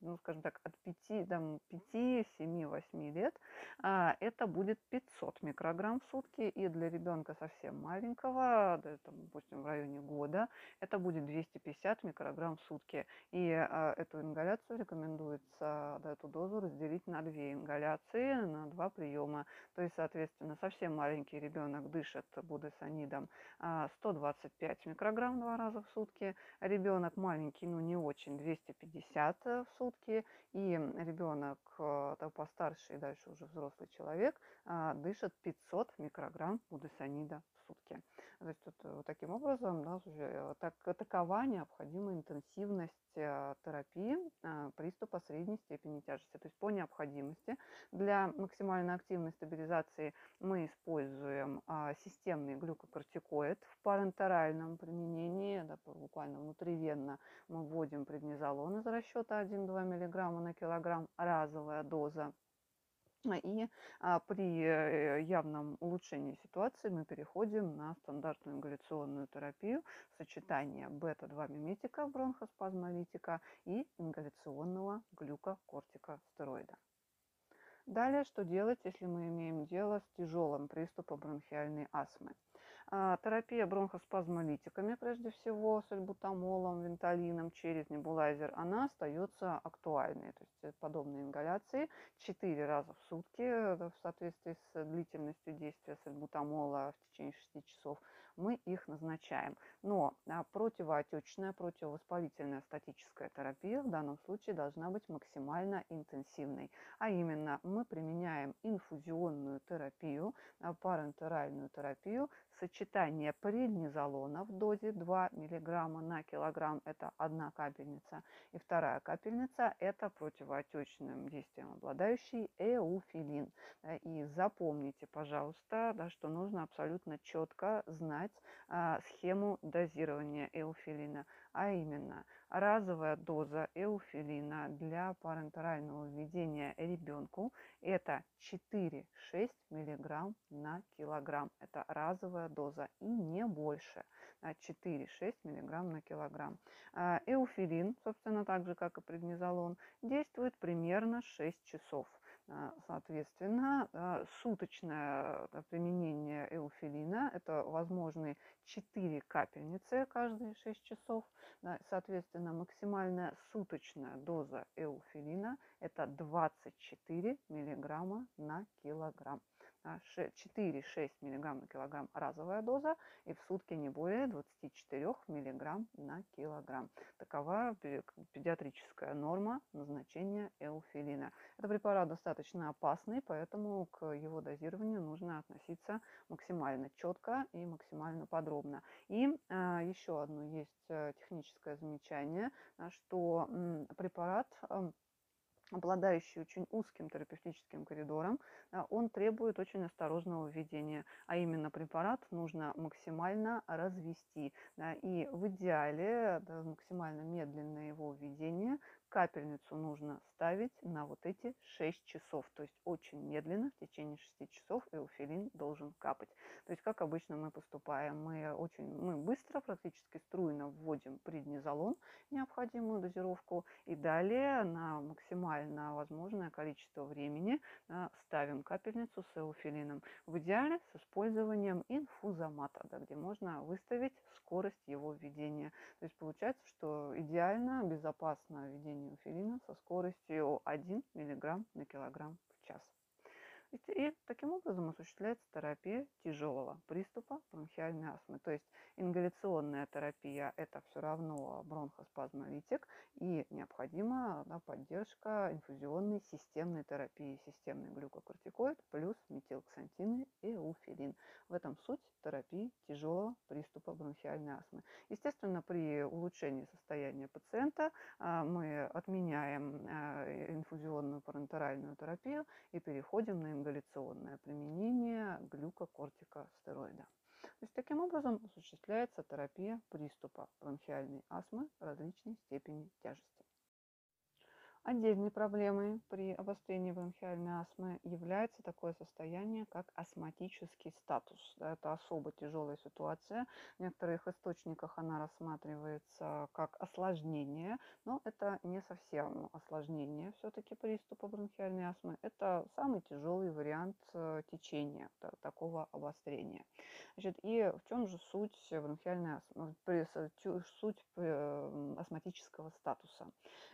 ну, скажем так, от 5, там, 5 7, 8 лет, а, это будет 500 микрограмм в сутки. И для ребенка совсем маленького, да, там, допустим, в районе года, это будет 250 микрограмм в сутки. И а, эту ингаляцию рекомендуется, да, эту дозу разделить на две ингаляции, на два приема. То есть, соответственно, совсем маленький ребенок дышит будесонидом 125 а, микрограмм два раза в сутки. Ребенок маленький, но не очень, 250 в сутки, и ребенок э, постарше и дальше уже взрослый человек а, дышит 500 микрограмм будесонида в сутки. То есть вот, вот таким образом да, э, так, такова необходимая интенсивность э, терапии приступа средней степени тяжести. То есть по необходимости для максимально активной стабилизации мы используем а, системный глюкокортикоид в парентеральном применении, да, буквально внутривенно мы вводим преднизолон из расчета 1-2 мг на килограмм, разовая доза и а, при э, явном улучшении ситуации мы переходим на стандартную ингаляционную терапию сочетание бета-2-миметика, бронхоспазмолитика и ингаляционного глюкокортикостероида. Далее, что делать, если мы имеем дело с тяжелым приступом бронхиальной астмы? А, терапия бронхоспазмолитиками, прежде всего, с альбутамолом, венталином через небулайзер, она остается актуальной. То есть подобные ингаляции 4 раза в сутки э, в соответствии с длительностью действия сальбутамола в течение 6 часов мы их назначаем. Но а, противоотечная, противовоспалительная статическая терапия в данном случае должна быть максимально интенсивной. А именно мы применяем инфузионную терапию, а, парентеральную терапию, сочетание преднизолона в дозе 2 мг на килограмм, это одна капельница, и вторая капельница – это противоотечным действием обладающий эуфилин. И запомните, пожалуйста, да, что нужно абсолютно четко знать а, схему дозирования эуфилина. а именно разовая доза эуфилина для парентерального введения ребенку это 4-6 мг на килограмм. Это разовая доза и не больше. 4-6 мг на килограмм. А, эуфилин, собственно, так же, как и преднизолон, действует примерно 6 часов. А, соответственно, а, суточное применение эуфилина – это возможные 4 капельницы каждые 6 часов. Соответственно, максимальная суточная доза эуфилина – это 24 мг на килограмм. 4-6 мг на килограмм разовая доза и в сутки не более 24 мг на килограмм. Такова педиатрическая норма назначения эуфилина. Это препарат достаточно опасный, поэтому к его дозированию нужно относиться максимально четко и максимально подробно. И а, еще одно есть э, техническое замечание, что препарат обладающий очень узким терапевтическим коридором, он требует очень осторожного введения, а именно препарат нужно максимально развести. И в идеале максимально медленное его введение капельницу нужно ставить на вот эти 6 часов. То есть очень медленно, в течение 6 часов эуфилин должен капать. То есть как обычно мы поступаем? Мы очень мы быстро, практически струйно вводим преднизолон, необходимую дозировку, и далее на максимально возможное количество времени а, ставим капельницу с эуфилином. В идеале с использованием инфузомата, да, где можно выставить скорость его введения. То есть получается, что идеально, безопасно введение неофилина со скоростью 1 мг на килограмм в час. И таким образом осуществляется терапия тяжелого приступа бронхиальной астмы. То есть ингаляционная терапия – это все равно бронхоспазмолитик, и необходима да, поддержка инфузионной системной терапии, системный глюкокортикоид плюс метилксантины и уфилин. В этом суть терапии тяжелого приступа бронхиальной астмы. Естественно, при улучшении состояния пациента а, мы отменяем а, инфузионную парентеральную терапию и переходим на ингаляционное применение глюкокортикостероида. То есть таким образом осуществляется терапия приступа бронхиальной астмы различной степени тяжести. Отдельной проблемой при обострении бронхиальной астмы является такое состояние, как астматический статус. Это особо тяжелая ситуация. В некоторых источниках она рассматривается как осложнение, но это не совсем осложнение все-таки приступа бронхиальной астмы. Это самый тяжелый вариант э, течения такого обострения. Значит, и в чем же суть бронхиальной астмы, суть э, астматического статуса?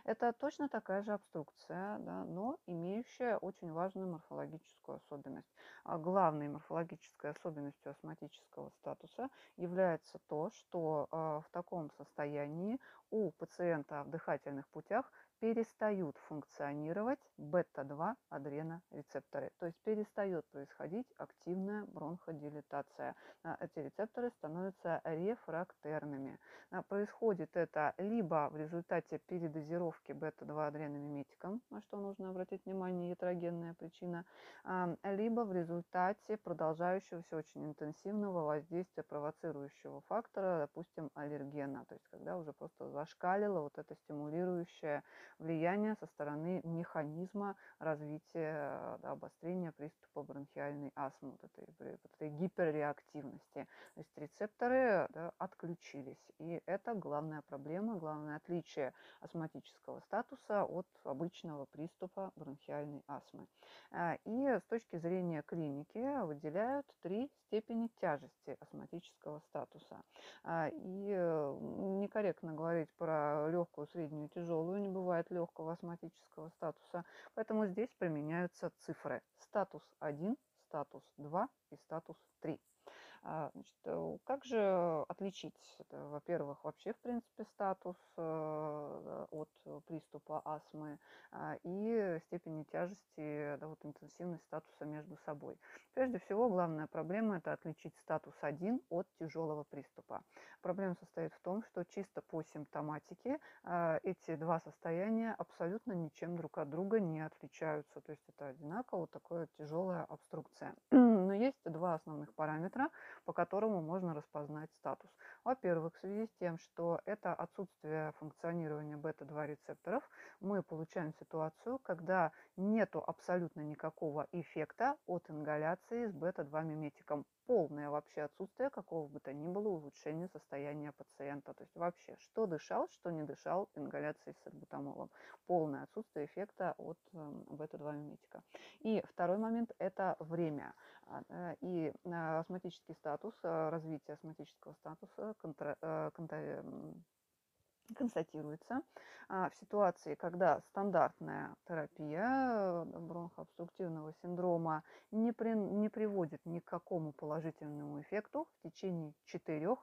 Это точно такая же обструкция, да, но имеющая очень важную морфологическую особенность. А главной морфологической особенностью астматического статуса является то, что э, в таком состоянии у пациента в дыхательных путях перестают функционировать бета-2 адренорецепторы. То есть перестает происходить активная бронходилатация. А, эти рецепторы становятся рефрактерными. А, происходит это либо в результате передозировки бета-2 адреномиметиком, на что нужно обратить внимание, ятрогенная причина, а, либо в результате продолжающегося очень интенсивного воздействия провоцирующего фактора, допустим, аллергена. То есть когда уже просто зашкалило вот это стимулирующее влияние со стороны механизма развития да, обострения приступа бронхиальной астмы, вот этой, вот этой гиперреактивности. То есть рецепторы да, отключились. И это главная проблема, главное отличие астматического статуса от обычного приступа бронхиальной астмы. А, и с точки зрения клиники выделяют три степени тяжести астматического статуса. А, и э, некорректно говорить про легкую, среднюю, тяжелую, не бывает легкого астматического статуса. Поэтому здесь применяются цифры статус 1, статус 2 и статус 3. А, значит, э, как же отличить, во-первых, вообще, в принципе, статус э, от приступа астмы а, и степени тяжести, да, вот интенсивность статуса между собой. Прежде всего, главная проблема – это отличить статус 1 от тяжелого приступа. Проблема состоит в том, что чисто по симптоматике а, эти два состояния абсолютно ничем друг от друга не отличаются. То есть это одинаково такое тяжелая обструкция. (clears throat) Но есть два основных параметра, по которому можно распознать статус. Во-первых, в связи с тем, что это отсутствие функционирования бета-2 рецепторов, мы получаем ситуацию, когда нету абсолютно никакого эффекта от ингаляции с бета-2 миметиком. Полное вообще отсутствие какого бы то ни было улучшения состояния пациента. То есть вообще, что дышал, что не дышал ингаляцией с альбутамолом. Полное отсутствие эффекта от эм, бета-2 миметика. И второй момент – это время. А, э, и э, астматический статус, э, развитие астматического статуса контра, контра, констатируется а, в ситуации, когда стандартная терапия бронхообструктивного синдрома не, при, не приводит ни к какому положительному эффекту в течение 4-6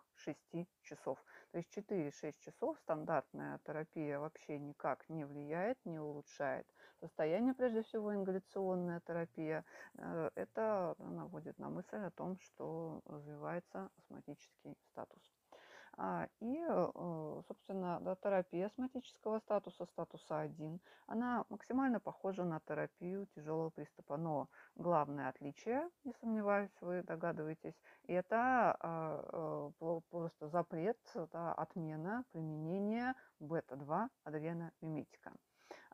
часов. То есть 4-6 часов стандартная терапия вообще никак не влияет, не улучшает состояние, прежде всего ингаляционная терапия. Э, это наводит на мысль о том, что развивается астматический статус. А, и, э, собственно, да, терапия астматического статуса, статуса 1, она максимально похожа на терапию тяжелого приступа. Но главное отличие, не сомневаюсь, вы догадываетесь, это а, э, просто запрет, да, отмена применения бета-2 адреnomиметика.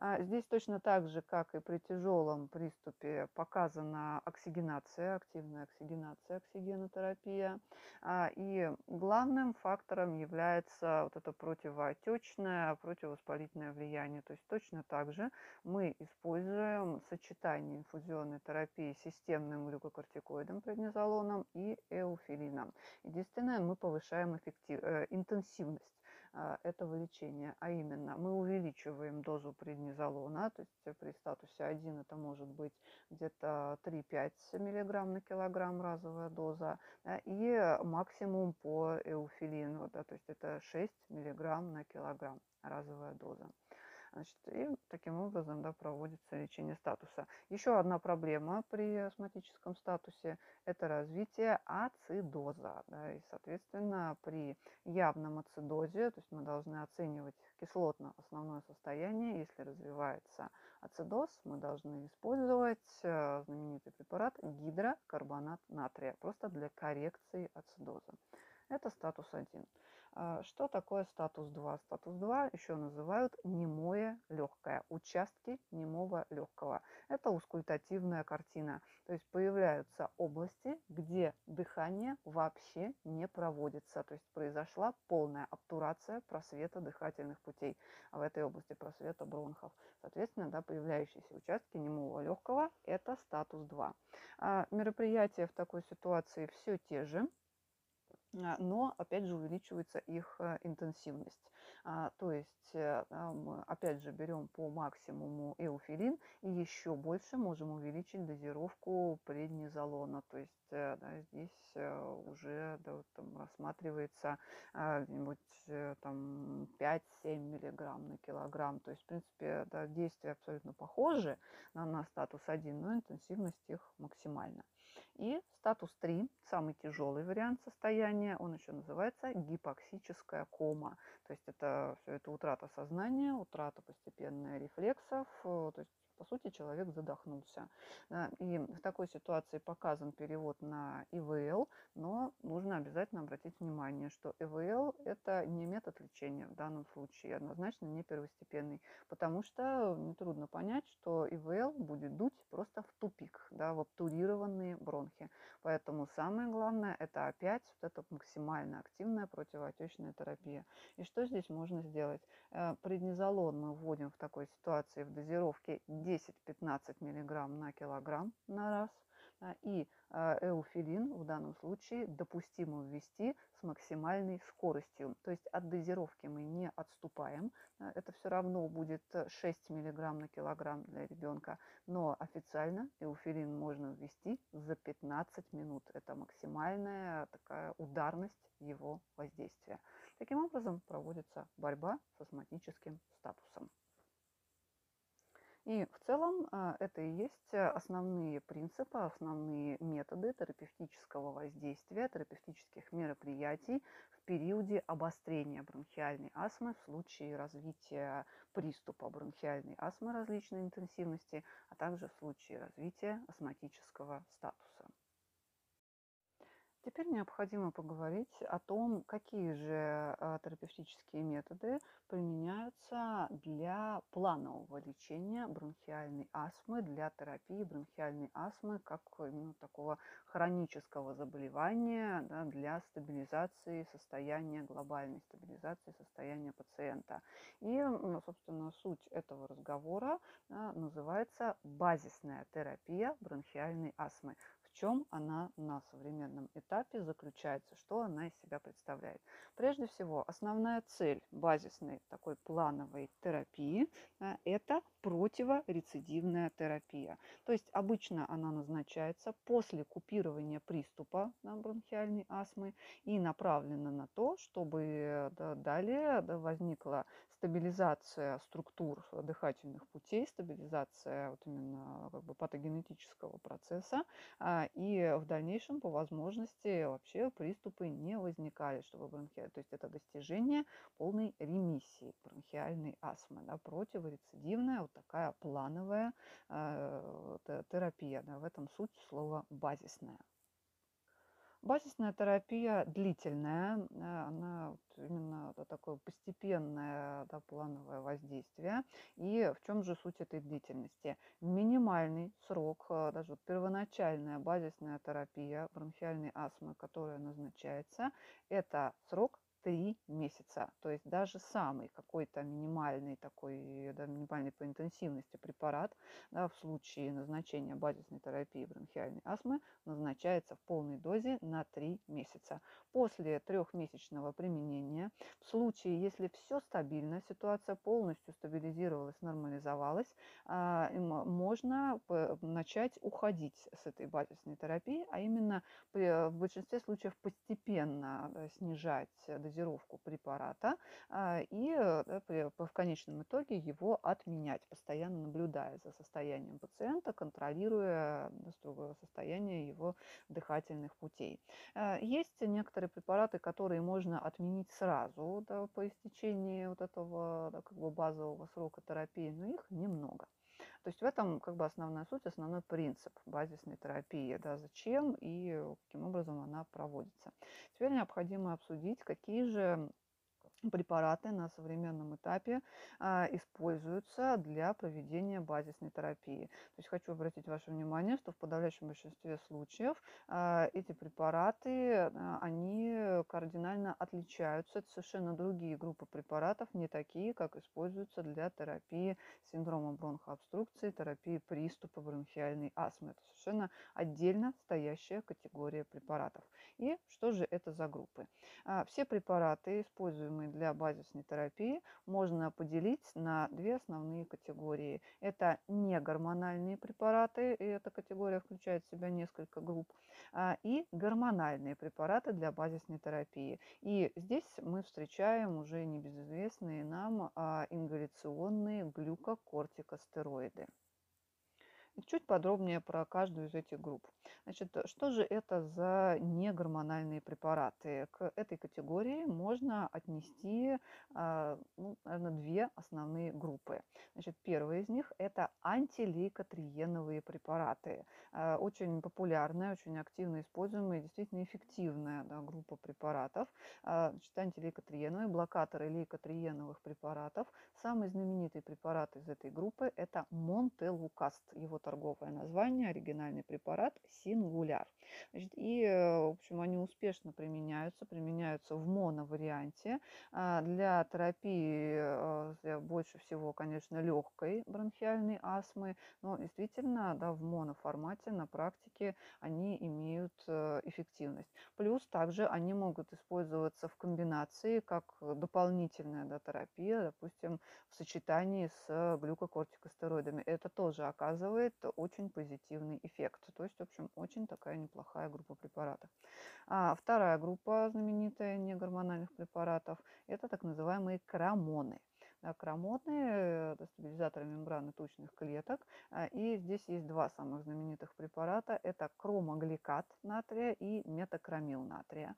А, здесь точно так же, как и при тяжелом приступе, показана оксигенация, активная оксигенация, оксигенотерапия. А, и главным фактором является вот это противоотечное, противовоспалительное влияние. То есть точно так же мы используем сочетание инфузионной терапии с системным глюкокортикоидом преднизолоном и эуфилином. Единственное, мы повышаем эффектив, э, интенсивность этого лечения, а именно мы увеличиваем дозу преднизолона, то есть при статусе 1 это может быть где-то 3-5 мг на килограмм разовая доза, и максимум по эуфилину, да, то есть это 6 мг на килограмм разовая доза. Значит, и таким образом да, проводится лечение статуса. Еще одна проблема при астматическом статусе – это развитие ацидоза. Да, и, соответственно, при явном ацидозе, то есть мы должны оценивать кислотно-основное состояние, если развивается ацидоз, мы должны использовать э, знаменитый препарат гидрокарбонат натрия, просто для коррекции ацидоза. Это статус 1. А, что такое статус 2? Статус 2 еще называют немое легкое, участки немого легкого. Это ускультативная картина, то есть появляются области, где дыхание вообще не проводится, то есть произошла полная обтурация просвета дыхательных путей в этой области просвета бронхов. Соответственно, да, появляющиеся участки немого легкого – это статус 2. А мероприятия в такой ситуации все те же, а, но опять же увеличивается их э, интенсивность. А, то есть, э, мы опять же берем по максимуму эуфилин и еще больше можем увеличить дозировку преднизолона. То есть э, да, здесь уже да, там, рассматривается а, там 5-7 миллиграмм на килограмм. То есть, в принципе, да, действия абсолютно похожи на, на статус 1, но интенсивность их максимальна. И статус 3, самый тяжелый вариант состояния, он еще называется гипоксическая кома. То есть это все это утрата сознания, утрата постепенная рефлексов, э, то есть по сути, человек задохнулся. И в такой ситуации показан перевод на ИВЛ, но нужно обязательно обратить внимание, что ИВЛ – это не метод лечения в данном случае, однозначно не первостепенный, потому что нетрудно понять, что ИВЛ будет дуть просто в тупик, да, в обтурированные бронхи. Поэтому самое главное – это опять вот эта максимально активная противоотечная терапия. И что здесь можно сделать? Э, преднизолон мы вводим в такой ситуации в дозировке 10-15 мг на килограмм на раз. И а, эуфилин в данном случае допустимо ввести с максимальной скоростью. То есть от дозировки мы не отступаем. Это все равно будет 6 мг на килограмм для ребенка. Но официально эуфилин можно ввести за 15 минут. Это максимальная такая ударность его воздействия. Таким образом проводится борьба с астматическим статусом. И в целом а, это и есть э, основные принципы, основные методы терапевтического воздействия, терапевтических мероприятий в периоде обострения бронхиальной астмы в случае развития приступа бронхиальной астмы различной интенсивности, а также в случае развития астматического статуса. Теперь необходимо поговорить о том, какие же а, терапевтические методы применяются для планового лечения бронхиальной астмы, для терапии бронхиальной астмы как ну, такого хронического заболевания да, для стабилизации состояния, глобальной стабилизации состояния пациента. И, собственно, суть этого разговора да, называется базисная терапия бронхиальной астмы чем она на современном этапе заключается, что она из себя представляет. Прежде всего, основная цель базисной такой плановой терапии э, – это противорецидивная терапия. То есть обычно она назначается после купирования приступа на бронхиальной астмы и направлена на то, чтобы да, далее да, возникла стабилизация структур дыхательных путей, стабилизация вот именно как бы патогенетического процесса, а, и в дальнейшем по возможности вообще приступы не возникали, чтобы бронхиальная, то есть это достижение полной ремиссии бронхиальной астмы, да, противорецидивная вот такая плановая э, терапия, да, в этом суть слова базисная. Базисная терапия длительная, э, она именно такое постепенное да, плановое воздействие. И в чем же суть этой длительности? Минимальный срок, э, даже вот первоначальная базисная терапия бронхиальной астмы, которая назначается, это срок три месяца. То есть даже самый какой-то минимальный такой, да, минимальный по интенсивности препарат да, в случае назначения базисной терапии бронхиальной астмы назначается в полной дозе на три месяца. После трехмесячного применения, в случае, если все стабильно, ситуация полностью стабилизировалась, нормализовалась, а, можно начать уходить с этой базисной терапии, а именно в большинстве случаев постепенно снижать дозировку препарата а, и э, в конечном итоге его отменять, постоянно наблюдая за состоянием пациента, контролируя состояние его дыхательных путей. А, есть некоторые препараты, которые можно отменить сразу да, по истечении вот этого да, как бы базового срока терапии, но их немного. То есть в этом как бы основная суть, основной принцип базисной терапии, да, зачем и каким образом она проводится. Теперь необходимо обсудить, какие же препараты на современном этапе а, используются для проведения базисной терапии. То есть хочу обратить ваше внимание, что в подавляющем большинстве случаев а, эти препараты, а, они кардинально отличаются. Это совершенно другие группы препаратов, не такие, как используются для терапии синдрома бронхообструкции, терапии приступа бронхиальной астмы. Это совершенно отдельно стоящая категория препаратов. И что же это за группы? А, все препараты, используемые для базисной терапии можно поделить на две основные категории. Это негормональные препараты, и эта категория включает в себя несколько групп, а, и гормональные препараты для базисной терапии. И здесь мы встречаем уже небезызвестные нам а, ингаляционные глюкокортикостероиды. Чуть подробнее про каждую из этих групп. Значит, что же это за негормональные препараты? К этой категории можно отнести, а, ну, наверное, две основные группы. Значит, первая из них – это антилейкотриеновые препараты. А, очень популярная, очень активно используемая, действительно эффективная да, группа препаратов. А, значит, антилейкотриеновые, блокаторы лейкотриеновых препаратов. Самый знаменитый препарат из этой группы – это Монтелукаст. Его торговое название, оригинальный препарат Сингуляр. Значит, и, э, в общем, они успешно применяются, применяются в моноварианте а, для терапии э, больше всего, конечно, легкой бронхиальной астмы, но действительно, да, в моноформате на практике они имеют э, эффективность. Плюс также они могут использоваться в комбинации как дополнительная да, терапия, допустим, в сочетании с глюкокортикостероидами. Это тоже оказывает очень позитивный эффект. То есть, в общем, очень такая неплохая группа препаратов. А вторая группа знаменитая негормональных препаратов – это так называемые крамоны. акромодные, стабилизаторы мембраны тучных клеток. И здесь есть два самых знаменитых препарата. Это кромогликат натрия и метакромил натрия.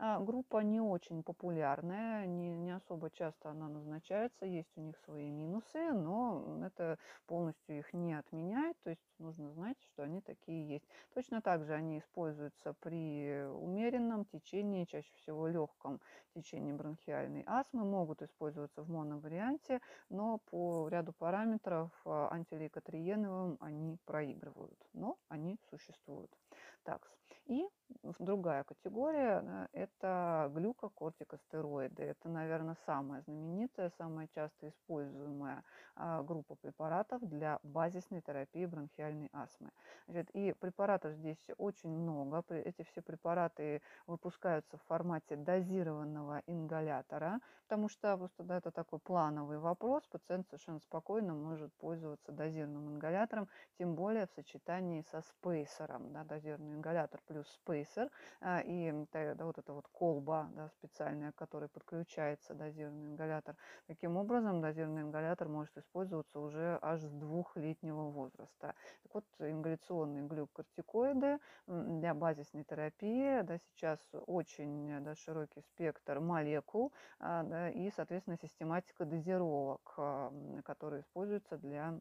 Группа не очень популярная, не, не особо часто она назначается, есть у них свои минусы, но это полностью их не отменяет, то есть нужно знать, что они такие есть. Точно так же они используются при умеренном течении, чаще всего легком течении бронхиальной астмы, могут использоваться в моноварианте, но по ряду параметров а, антилейкотриеновым они проигрывают, но они существуют. Так, и другая категория – это глюкокортикостероиды. Это, наверное, самая знаменитая, самая часто используемая а, группа препаратов для базисной терапии бронхиальной астмы. Значит, и препаратов здесь очень много. Эти все препараты выпускаются в формате дозированного ингалятора, потому что просто да, это такой плановый вопрос. Пациент совершенно спокойно может пользоваться дозированным ингалятором, тем более в сочетании со спейсером. Да, дозированный ингалятор плюс спейсер а, и да, вот эта вот колба да, специальная, к которой подключается дозированный ингалятор. Таким образом, дозированный ингалятор может использоваться уже аж с двухлетнего возраста. Так вот, ингаляционные глюкокортикоиды для базисной терапии, да, сейчас очень да, широкий спектр молекул а, да, и, соответственно, систематика дозировок, а, которые используются для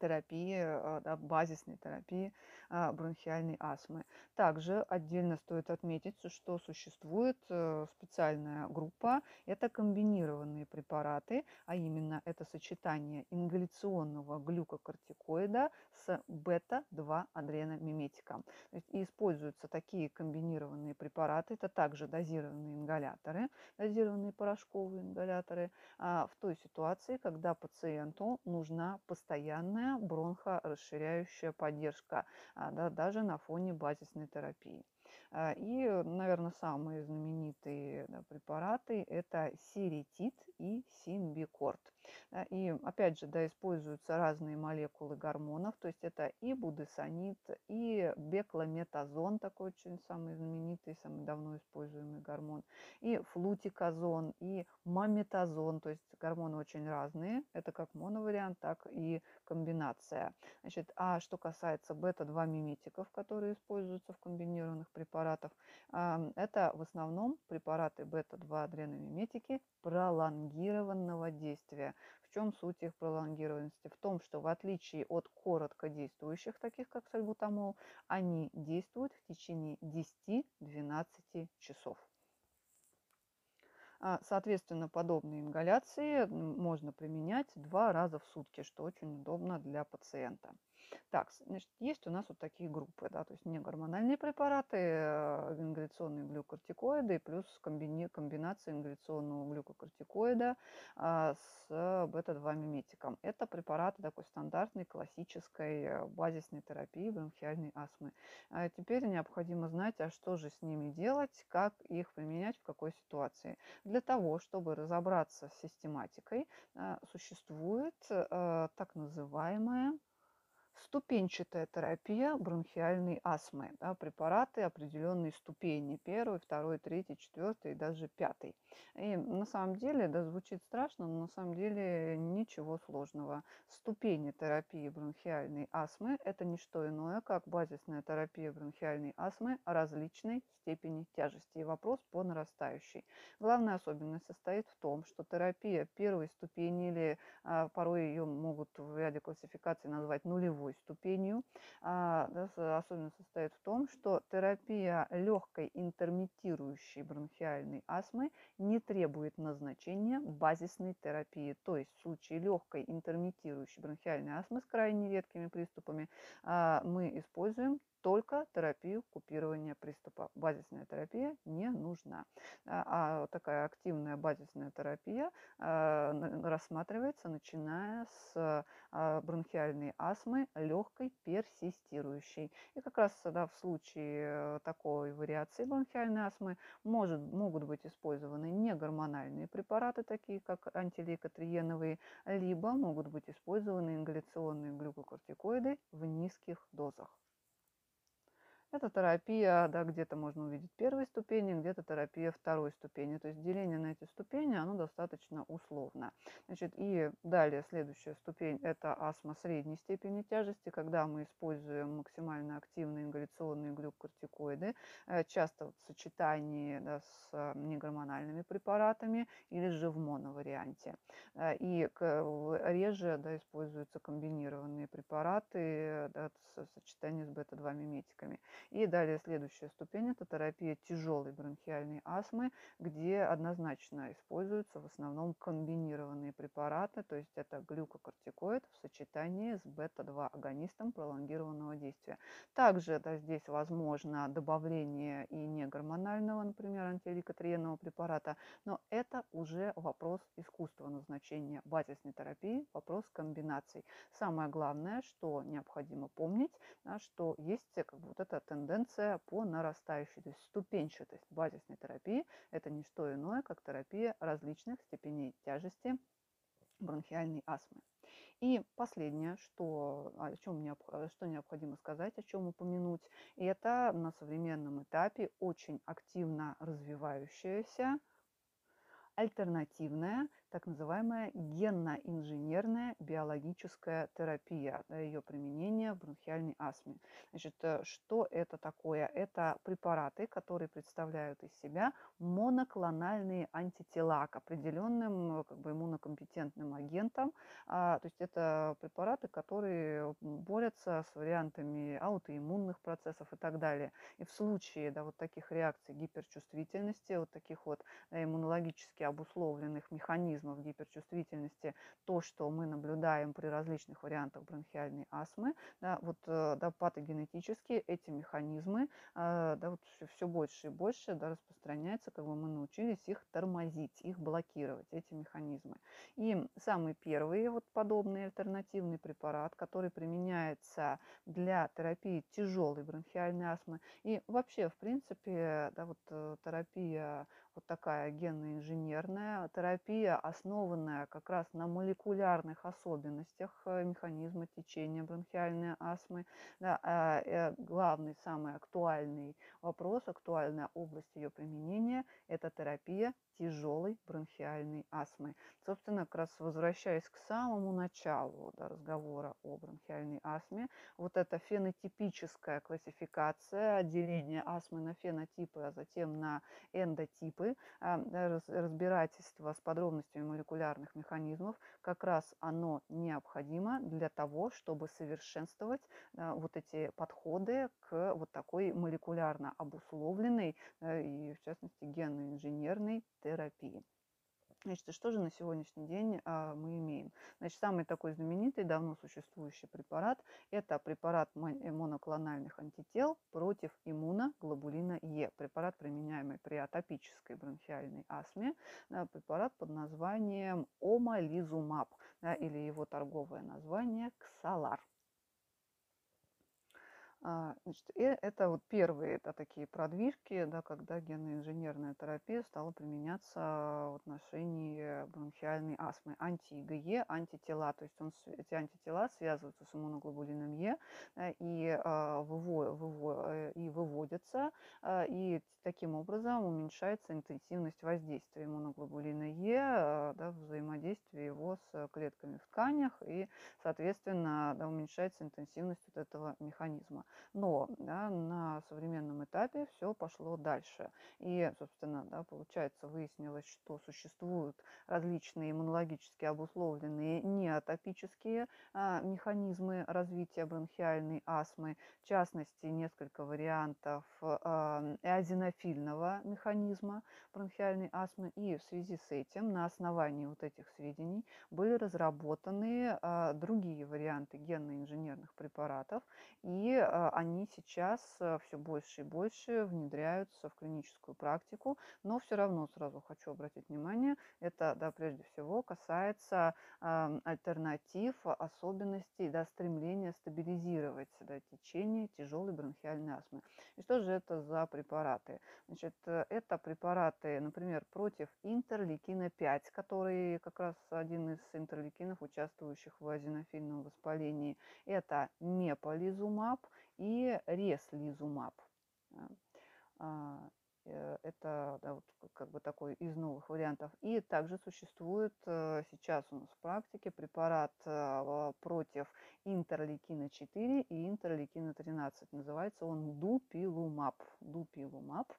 терапии, а, да, базисной терапии а, бронхиальной астмы. Также отдельно стоит отметить, что существует э, специальная группа, это комбинированные препараты, а именно это сочетание ингаляционного глюкокортикоида с бета-2 адреномиметиком. И используются такие комбинированные препараты, это также дозированные ингаляторы, дозированные порошковые ингаляторы, а, в той ситуации, когда пациенту нужна постоянная полная бронхорасширяющая поддержка, а, да, даже на фоне базисной терапии. А, и, наверное, самые знаменитые да, препараты – это сиритит и симбикорт. И, опять же, да, используются разные молекулы гормонов, то есть это и будесонид, и бекламетазон, такой очень самый знаменитый, самый давно используемый гормон, и флутиказон, и маметазон, то есть гормоны очень разные, это как моновариант, так и комбинация. Значит, а что касается бета-2 миметиков, которые используются в комбинированных препаратах, это в основном препараты бета-2 адреномиметики пролонгированного действия. В чем суть их пролонгированности? В том, что в отличие от короткодействующих, таких как сальбутамол, они действуют в течение 10-12 часов. А, соответственно, подобные ингаляции можно применять два раза в сутки, что очень удобно для пациента. Так, значит, есть у нас вот такие группы, да, то есть не гормональные препараты, э, ингаляционные глюкортикоиды плюс комбини, комбинация ингаляционного глюкокортикоида а, с бета-2 миметиком. Это препараты такой стандартной классической базисной терапии бронхиальной астмы. А теперь необходимо знать, а что же с ними делать, как их применять, в какой ситуации. Для того, чтобы разобраться с систематикой, существует так называемая ступенчатая терапия бронхиальной астмы. Да, препараты определенной ступени. Первый, второй, третий, четвертый и даже пятый. И на самом деле, да, звучит страшно, но на самом деле ничего сложного. Ступени терапии бронхиальной астмы – это не что иное, как базисная терапия бронхиальной астмы различной степени тяжести. И вопрос по нарастающей. Главная особенность состоит в том, что терапия первой ступени или а, порой ее могут в ряде классификаций назвать нулевой ступенью, а, особенность состоит в том, что терапия легкой интермитирующей бронхиальной астмы не требует назначения базисной терапии. То есть в случае легкой интермитирующей бронхиальной астмы с крайне редкими приступами а, мы используем только терапию купирования приступа. Базисная терапия не нужна. А, а такая активная базисная терапия рассматривается, начиная с бронхиальной астмы легкой персистирующей. И как раз да, в случае такой вариации бронхиальной астмы может, могут быть использованы негормональные препараты, такие как антилейкотриеновые, либо могут быть использованы ингаляционные глюкокортикоиды в низких дозах. Это терапия, да, где-то можно увидеть первой ступени, где-то терапия второй ступени. То есть деление на эти ступени, оно достаточно условно. Значит, и далее следующая ступень – это астма средней степени тяжести, когда мы используем максимально активные ингаляционные глюкокортикоиды, э, часто в сочетании да, с э, негормональными препаратами или же в моноварианте. Э, и реже да, используются комбинированные препараты да, в сочетании с бета-2 миметиками. И далее следующая ступень – это терапия тяжелой бронхиальной астмы, где однозначно используются в основном комбинированные препараты, то есть это глюкокортикоид в сочетании с бета-2 агонистом пролонгированного действия. Также да, здесь возможно добавление и негормонального, например, антиликотриенного препарата, но это уже вопрос искусства назначения базисной терапии, вопрос комбинаций. Самое главное, что необходимо помнить, да, что есть как бы вот эта тенденция по нарастающей, то есть ступенчатость базисной терапии – это не что иное, как терапия различных степеней тяжести бронхиальной астмы. И последнее, что, о чем что необходимо сказать, о чем упомянуть, это на современном этапе очень активно развивающаяся альтернативная так называемая генно-инженерная биологическая терапия, да, ее применение в бронхиальной астме. Значит, э, что это такое? Это препараты, которые представляют из себя моноклональные антитела к определенным э, как бы, иммунокомпетентным агентам. А, то есть это препараты, которые борются с вариантами аутоиммунных процессов и так далее. И в случае да, вот таких реакций гиперчувствительности, вот таких вот да, иммунологически обусловленных механизмов, механизмов гиперчувствительности, то, что мы наблюдаем при различных вариантах бронхиальной астмы, да, вот, э, да, патогенетически эти механизмы э, да, вот все, все больше и больше да, распространяются, как бы мы научились их тормозить, их блокировать, эти механизмы. И самый первый вот подобный альтернативный препарат, который применяется для терапии тяжелой бронхиальной астмы и вообще, в принципе, да, вот э, терапия вот такая генно-инженерная терапия, основанная как раз на молекулярных особенностях э, механизма течения бронхиальной астмы. Да, а, э, главный, самый актуальный вопрос, актуальная область ее применения – это терапия тяжелой бронхиальной астмы. Собственно, как раз возвращаясь к самому началу да, разговора о бронхиальной астме, вот эта фенотипическая классификация, отделение астмы на фенотипы, а затем на эндотипы, а, разбирательство с подробностями молекулярных механизмов, как раз оно необходимо для того, чтобы совершенствовать вот эти подходы к вот такой молекулярно обусловленной и, в частности, генно-инженерной терапии. Значит, что же на сегодняшний день а, мы имеем? Значит, самый такой знаменитый, давно существующий препарат – это препарат э, моноклональных антител против иммуноглобулина Е. Препарат, применяемый при атопической бронхиальной астме. Да, препарат под названием омализумаб, да, или его торговое название – Ксалар. А, значит, и это вот первые это такие продвижки, да, когда генно-инженерная терапия стала применяться в отношении бронхиальной астмы. Анти-ИгЕ, антитела, то есть он, эти антитела связываются с иммуноглобулином Е и, а, выво, выво, э, и выводятся, а, и таким образом уменьшается интенсивность воздействия иммуноглобулина Е, да, взаимодействие его с клетками в тканях, и, соответственно, да, уменьшается интенсивность вот этого механизма. Но да, на современном этапе все пошло дальше. И, собственно, да, получается, выяснилось, что существуют различные иммунологически обусловленные неатопические а, механизмы развития бронхиальной астмы, в частности, несколько вариантов а, эозинофильного механизма бронхиальной астмы. И в связи с этим, на основании вот этих сведений, были разработаны а, другие варианты генно-инженерных препаратов, и а, а, они сейчас все больше и больше внедряются в клиническую практику, но все равно сразу хочу обратить внимание, это да, прежде всего касается э, альтернатив, особенностей, да, стремления стабилизировать да, течение тяжелой бронхиальной астмы. И что же это за препараты? Значит, э, это препараты, например, против интерлейкина 5, который как раз один из интерлейкинов, участвующих в азинофильном воспалении. Это меполизумаб и реслизумаб. Э, это да, вот, как бы такой из новых вариантов. И также существует э, сейчас у нас в практике препарат э, против интерлейкина 4 и интерлейкина 13. Называется он дупилумаб. Дупилумаб.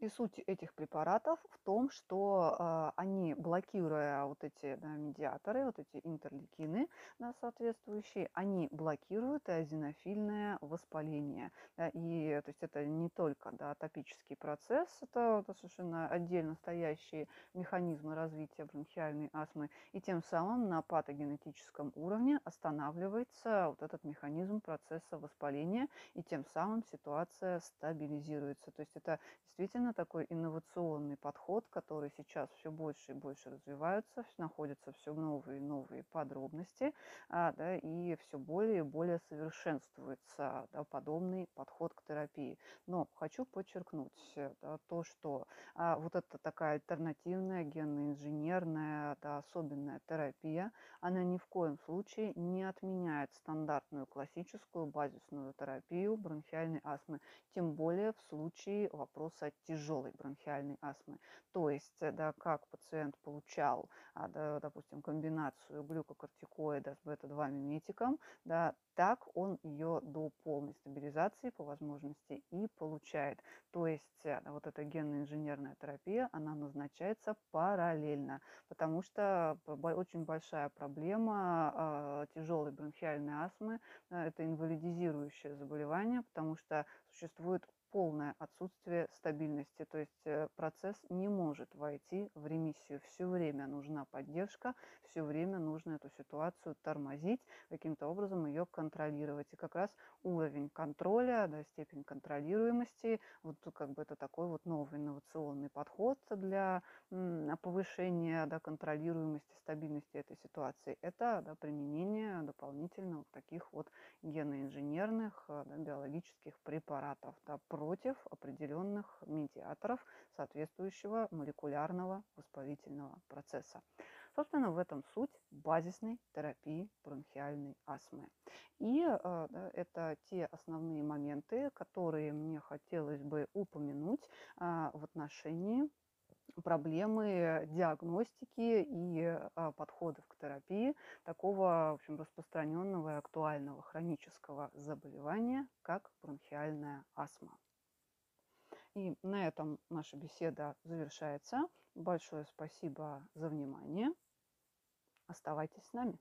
И суть этих препаратов в том, что э, они, блокируя вот эти да, медиаторы, вот эти интерлейкины да, соответствующие, они блокируют эозинофильное воспаление. Да, и то есть это не только да, атопический процесс, это, это совершенно отдельно стоящие механизмы развития бронхиальной астмы. И тем самым на патогенетическом уровне останавливается вот этот механизм процесса воспаления, и тем самым ситуация стабилизируется. То есть это действительно действительно такой инновационный подход, который сейчас все больше и больше развивается, находятся все новые и новые подробности, а, да, и все более и более совершенствуется да, подобный подход к терапии. Но хочу подчеркнуть да, то, что а, вот эта такая альтернативная генно-инженерная да, особенная терапия, она ни в коем случае не отменяет стандартную классическую базисную терапию бронхиальной астмы, тем более в случае вопроса тяжелого тяжелой бронхиальной астмы. То есть, э, да, как пациент получал, а, да, допустим, комбинацию глюкокортикоида с бета-2 миметиком, да, так он ее до полной стабилизации по возможности и получает. То есть э, вот эта генно-инженерная терапия, она назначается параллельно, потому что очень большая проблема э, тяжелой бронхиальной астмы э, – это инвалидизирующее заболевание, потому что существует полное отсутствие стабильности, то есть э, процесс не может войти в ремиссию. Все время нужна поддержка, все время нужно эту ситуацию тормозить, каким-то образом ее контролировать. И как раз уровень контроля, да, степень контролируемости, вот как бы это такой вот новый инновационный подход для повышения да, контролируемости, стабильности этой ситуации. Это да, применение дополнительно вот таких вот геноинженерных да, биологических препаратов да, против определенных медиаторов соответствующего молекулярного воспалительного процесса. Собственно, в этом суть базисной терапии бронхиальной астмы. И э, это те основные моменты, которые мне хотелось бы упомянуть э, в отношении проблемы диагностики и а, подходов к терапии такого в общем, распространенного и актуального хронического заболевания, как бронхиальная астма. И на этом наша беседа завершается. Большое спасибо за внимание. Оставайтесь с нами.